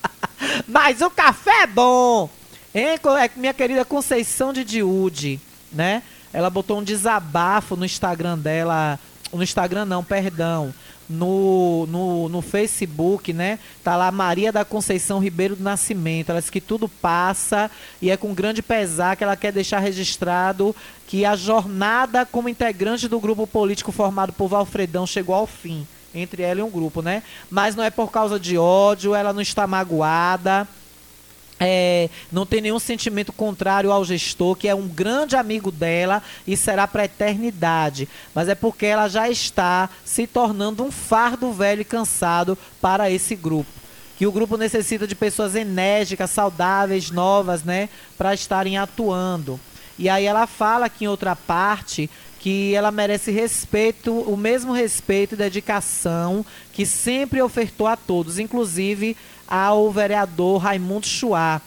Mas o café é bom. É minha querida Conceição de Diude, né? Ela botou um desabafo no Instagram dela. No Instagram não, perdão. No, no, no Facebook, né? Tá lá Maria da Conceição Ribeiro do Nascimento. Ela disse que tudo passa e é com grande pesar que ela quer deixar registrado que a jornada como integrante do grupo político formado por Valfredão chegou ao fim. Entre ela e um grupo, né? Mas não é por causa de ódio, ela não está magoada. É, não tem nenhum sentimento contrário ao gestor, que é um grande amigo dela e será para a eternidade. Mas é porque ela já está se tornando um fardo velho e cansado para esse grupo. Que o grupo necessita de pessoas enérgicas, saudáveis, novas, né? Para estarem atuando. E aí ela fala que em outra parte que ela merece respeito, o mesmo respeito e dedicação que sempre ofertou a todos, inclusive ao vereador Raimundo Chua.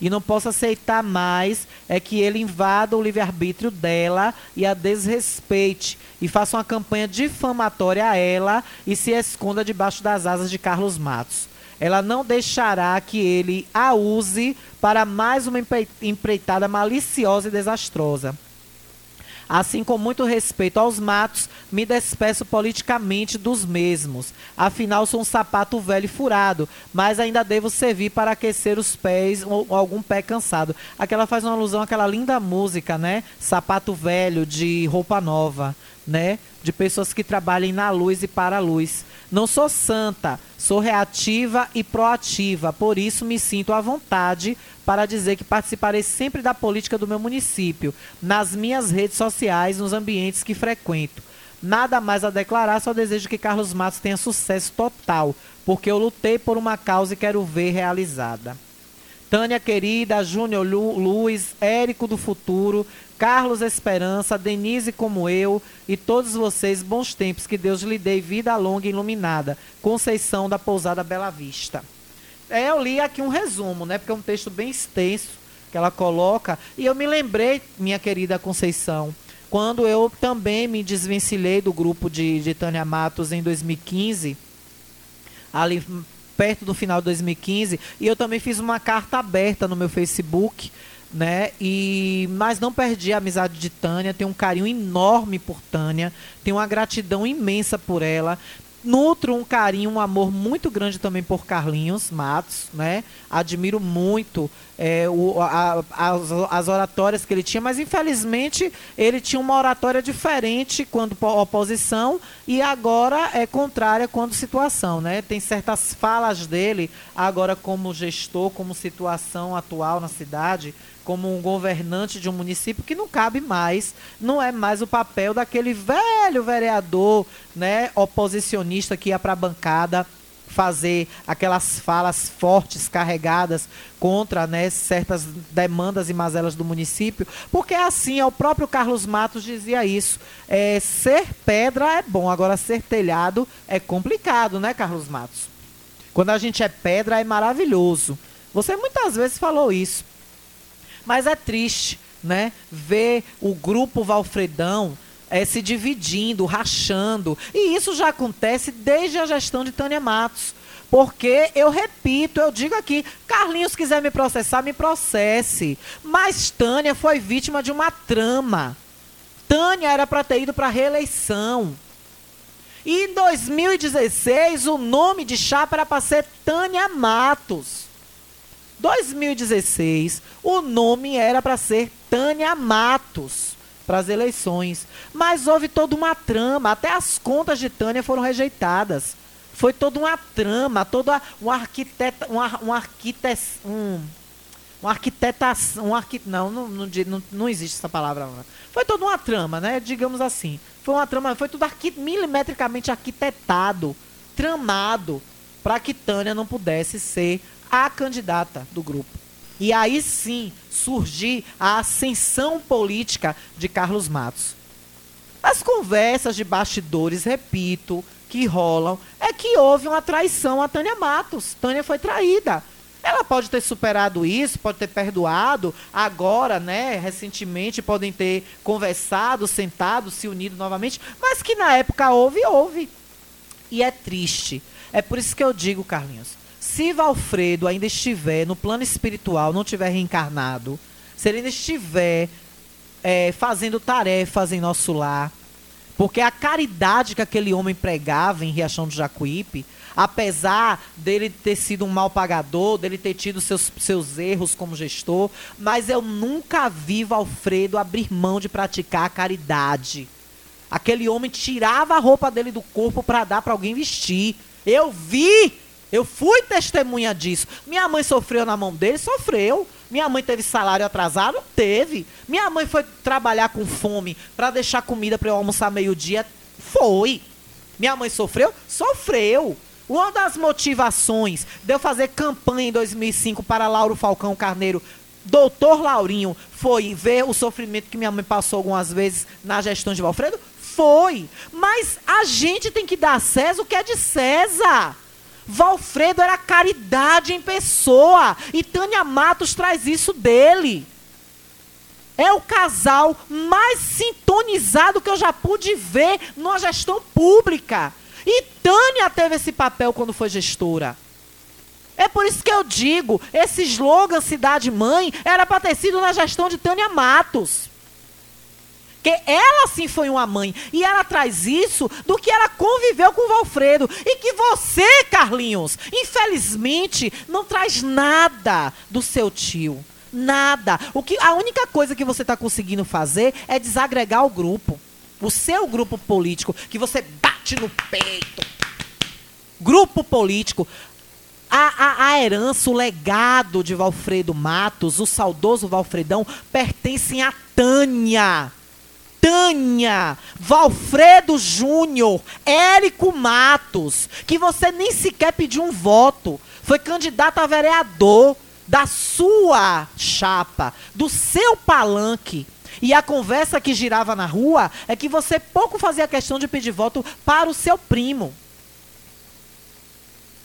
E não posso aceitar mais é que ele invada o livre-arbítrio dela e a desrespeite e faça uma campanha difamatória a ela e se esconda debaixo das asas de Carlos Matos. Ela não deixará que ele a use para mais uma empre- empreitada maliciosa e desastrosa. Assim, com muito respeito aos matos, me despeço politicamente dos mesmos. Afinal, sou um sapato velho e furado, mas ainda devo servir para aquecer os pés ou algum pé cansado. Aquela faz uma alusão àquela linda música, né? Sapato velho de roupa nova, né? De pessoas que trabalhem na luz e para a luz. Não sou santa, sou reativa e proativa, por isso me sinto à vontade para dizer que participarei sempre da política do meu município, nas minhas redes sociais, nos ambientes que frequento. Nada mais a declarar, só desejo que Carlos Matos tenha sucesso total, porque eu lutei por uma causa e quero ver realizada. Tânia querida, Júnior Lu, Luiz, Érico do Futuro, Carlos Esperança, Denise como eu e todos vocês, bons tempos, que Deus lhe dê vida longa e iluminada. Conceição da Pousada Bela Vista. É, eu li aqui um resumo, né? Porque é um texto bem extenso que ela coloca. E eu me lembrei, minha querida Conceição, quando eu também me desvencilhei do grupo de, de Tânia Matos em 2015, ali perto do final de 2015, e eu também fiz uma carta aberta no meu Facebook, né? E mas não perdi a amizade de Tânia, tenho um carinho enorme por Tânia, tenho uma gratidão imensa por ela. Nutro um carinho, um amor muito grande também por Carlinhos Matos, né? Admiro muito é, o- a- as, as oratórias que ele tinha, mas infelizmente ele tinha uma oratória diferente quando po- oposição e agora é contrária quando situação, né? Tem certas falas dele agora como gestor, como situação atual na cidade, como um governante de um município que não cabe mais, não é mais o papel daquele velho vereador, né, oposicionista que ia para a bancada fazer aquelas falas fortes, carregadas contra né, certas demandas e mazelas do município, porque assim, é o próprio Carlos Matos dizia isso. É, ser pedra é bom, agora ser telhado é complicado, né, Carlos Matos? Quando a gente é pedra é maravilhoso. Você muitas vezes falou isso. Mas é triste, né? Ver o grupo Valfredão eh, se dividindo, rachando. E isso já acontece desde a gestão de Tânia Matos. Porque, eu repito, eu digo aqui, Carlinhos quiser me processar, me processe. Mas Tânia foi vítima de uma trama. Tânia era para ter ido para reeleição. E em 2016, o nome de chapa era para ser Tânia Matos. 2016, o nome era para ser Tânia Matos para as eleições. Mas houve toda uma trama, até as contas de Tânia foram rejeitadas. Foi toda uma trama, toda um arquiteta, um, ar- um arquite, um, um arqui, não, não, não, não existe essa palavra. Não. Foi toda uma trama, né? Digamos assim. Foi uma trama, foi tudo arqui, milimetricamente arquitetado, tramado, para que Tânia não pudesse ser a candidata do grupo. E aí sim surgir a ascensão política de Carlos Matos. As conversas de bastidores, repito, que rolam, é que houve uma traição a Tânia Matos. Tânia foi traída. Ela pode ter superado isso, pode ter perdoado. Agora, né, recentemente, podem ter conversado, sentado, se unido novamente. Mas que na época houve, houve. E é triste. É por isso que eu digo, Carlinhos, se Valfredo ainda estiver no plano espiritual, não tiver reencarnado, se ele ainda estiver é, fazendo tarefas em nosso lar, porque a caridade que aquele homem pregava em Riachão do Jacuípe, apesar dele ter sido um mal pagador, dele ter tido seus, seus erros como gestor, mas eu nunca vi Valfredo abrir mão de praticar a caridade. Aquele homem tirava a roupa dele do corpo para dar para alguém vestir. Eu vi, eu fui testemunha disso. Minha mãe sofreu na mão dele, sofreu. Minha mãe teve salário atrasado? Teve. Minha mãe foi trabalhar com fome para deixar comida para eu almoçar meio-dia? Foi. Minha mãe sofreu? Sofreu. Uma das motivações de eu fazer campanha em 2005 para Lauro Falcão Carneiro, doutor Laurinho, foi ver o sofrimento que minha mãe passou algumas vezes na gestão de Valfredo? Foi. Mas a gente tem que dar a César o que é de César. Valfredo era caridade em pessoa. E Tânia Matos traz isso dele. É o casal mais sintonizado que eu já pude ver numa gestão pública. E Tânia teve esse papel quando foi gestora. É por isso que eu digo, esse slogan Cidade Mãe era para ter sido na gestão de Tânia Matos. Que ela sim foi uma mãe. E ela traz isso do que ela conviveu com o Valfredo. E que você, Carlinhos, infelizmente, não traz nada do seu tio. Nada. O que, a única coisa que você está conseguindo fazer é desagregar o grupo. O seu grupo político, que você bate no peito. Grupo político. A, a, a, herança, o legado de Valfredo Matos, o saudoso Valfredão, pertencem a Tânia. Tânia, Valfredo Júnior, Érico Matos, que você nem sequer pediu um voto. Foi candidato a vereador da sua chapa, do seu palanque. E a conversa que girava na rua é que você pouco fazia questão de pedir voto para o seu primo.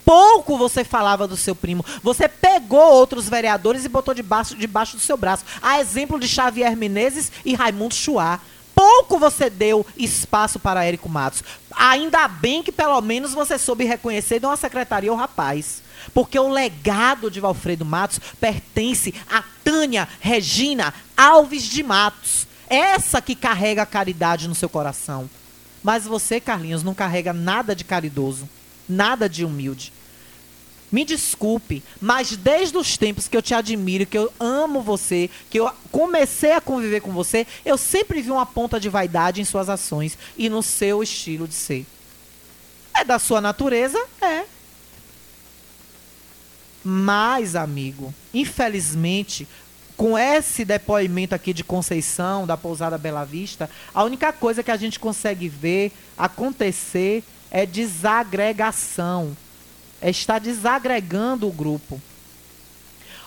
Pouco você falava do seu primo. Você pegou outros vereadores e botou debaixo, debaixo do seu braço. A exemplo de Xavier Menezes e Raimundo Chua. Pouco você deu espaço para Érico Matos. Ainda bem que pelo menos você soube reconhecer de uma secretaria o rapaz. Porque o legado de Valfredo Matos pertence a Tânia Regina Alves de Matos. Essa que carrega a caridade no seu coração. Mas você, Carlinhos, não carrega nada de caridoso, nada de humilde. Me desculpe, mas desde os tempos que eu te admiro, que eu amo você, que eu comecei a conviver com você, eu sempre vi uma ponta de vaidade em suas ações e no seu estilo de ser. É da sua natureza? É. Mas, amigo, infelizmente, com esse depoimento aqui de Conceição, da pousada Bela Vista, a única coisa que a gente consegue ver acontecer é desagregação. É estar desagregando o grupo.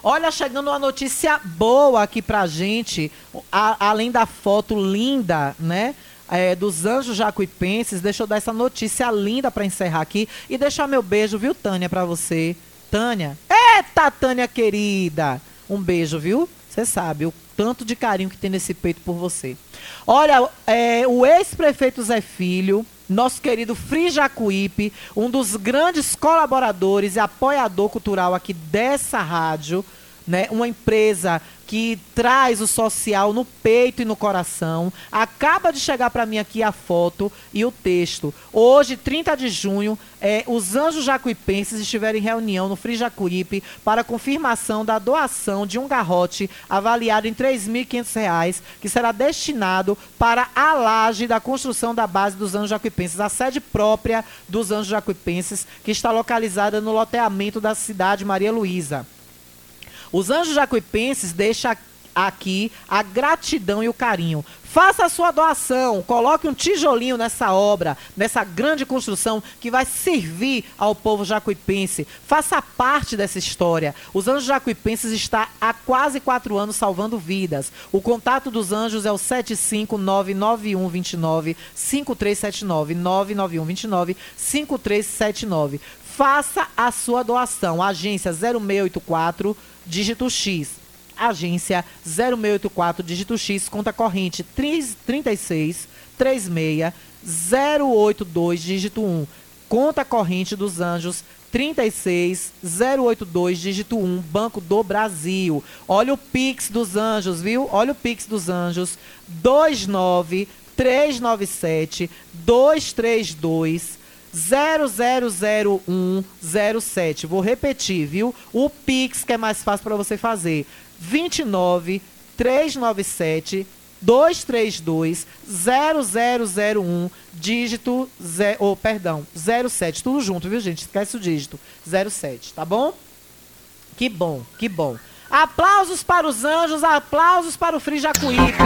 Olha, chegando uma notícia boa aqui pra gente, além da foto linda, né? É, dos anjos jacuipenses, deixa eu dar essa notícia linda para encerrar aqui e deixar meu beijo, viu, Tânia, para você. Tânia. Eita, Tânia querida! Um beijo, viu? Você sabe o tanto de carinho que tem nesse peito por você. Olha, é, o ex-prefeito Zé Filho, nosso querido Fri Jacuípe, um dos grandes colaboradores e apoiador cultural aqui dessa rádio, né? Uma empresa que traz o social no peito e no coração. Acaba de chegar para mim aqui a foto e o texto. Hoje, 30 de junho, é, os Anjos Jacuipenses estiveram em reunião no Free Jacuípe para confirmação da doação de um garrote avaliado em R$ 3.500, que será destinado para a laje da construção da base dos Anjos Jacuipenses, a sede própria dos Anjos Jacuipenses, que está localizada no loteamento da cidade Maria Luísa. Os Anjos Jacuipenses deixa aqui a gratidão e o carinho. Faça a sua doação, coloque um tijolinho nessa obra, nessa grande construção que vai servir ao povo jacuipense. Faça parte dessa história. Os Anjos Jacuipenses está há quase quatro anos salvando vidas. O contato dos anjos é o 7599129 5379 99129 5379. Faça a sua doação. Agência 0684, dígito X agência 0684, dígito X, conta corrente 3, 36 36 082, dígito 1. Conta corrente dos Anjos 36 082, dígito 1, Banco do Brasil. Olha o Pix dos Anjos, viu? Olha o Pix dos Anjos 29 397 232 000107. Vou repetir, viu? O Pix que é mais fácil para você fazer. 29 397 232 0001 dígito ze, oh, perdão, 07, tudo junto, viu, gente? Esquece o dígito. 07, tá bom? Que bom, que bom. Aplausos para os anjos, aplausos para o Free Jacuípe.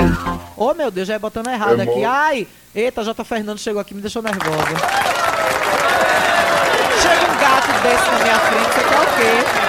Oh, meu Deus, já é botando errado É aqui. bom. Ai, eita, J. Fernando chegou aqui, me deixou nervosa. Chega um gato desse na minha frente, você quer o quê?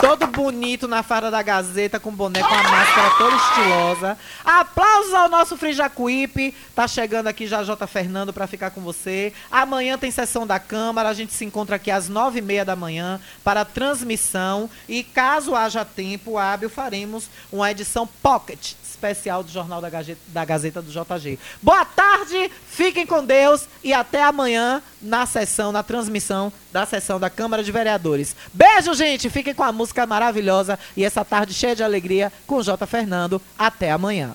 Todo bonito na farda da Gazeta, com boné, com a máscara toda estilosa. Aplausos ao nosso Free Jacuípe. Tá chegando aqui já J. Fernando para ficar com você. Amanhã tem sessão da Câmara. A gente se encontra aqui às nove e meia da manhã para transmissão. E caso haja tempo hábil, faremos uma edição pocket especial do Jornal da Gazeta, da Gazeta do JG. Boa tarde, fiquem com Deus e até amanhã na sessão, na transmissão da sessão da Câmara de Vereadores. Beijo, gente, fiquem com a música maravilhosa e essa tarde cheia de alegria com o J. Fernando. Até amanhã.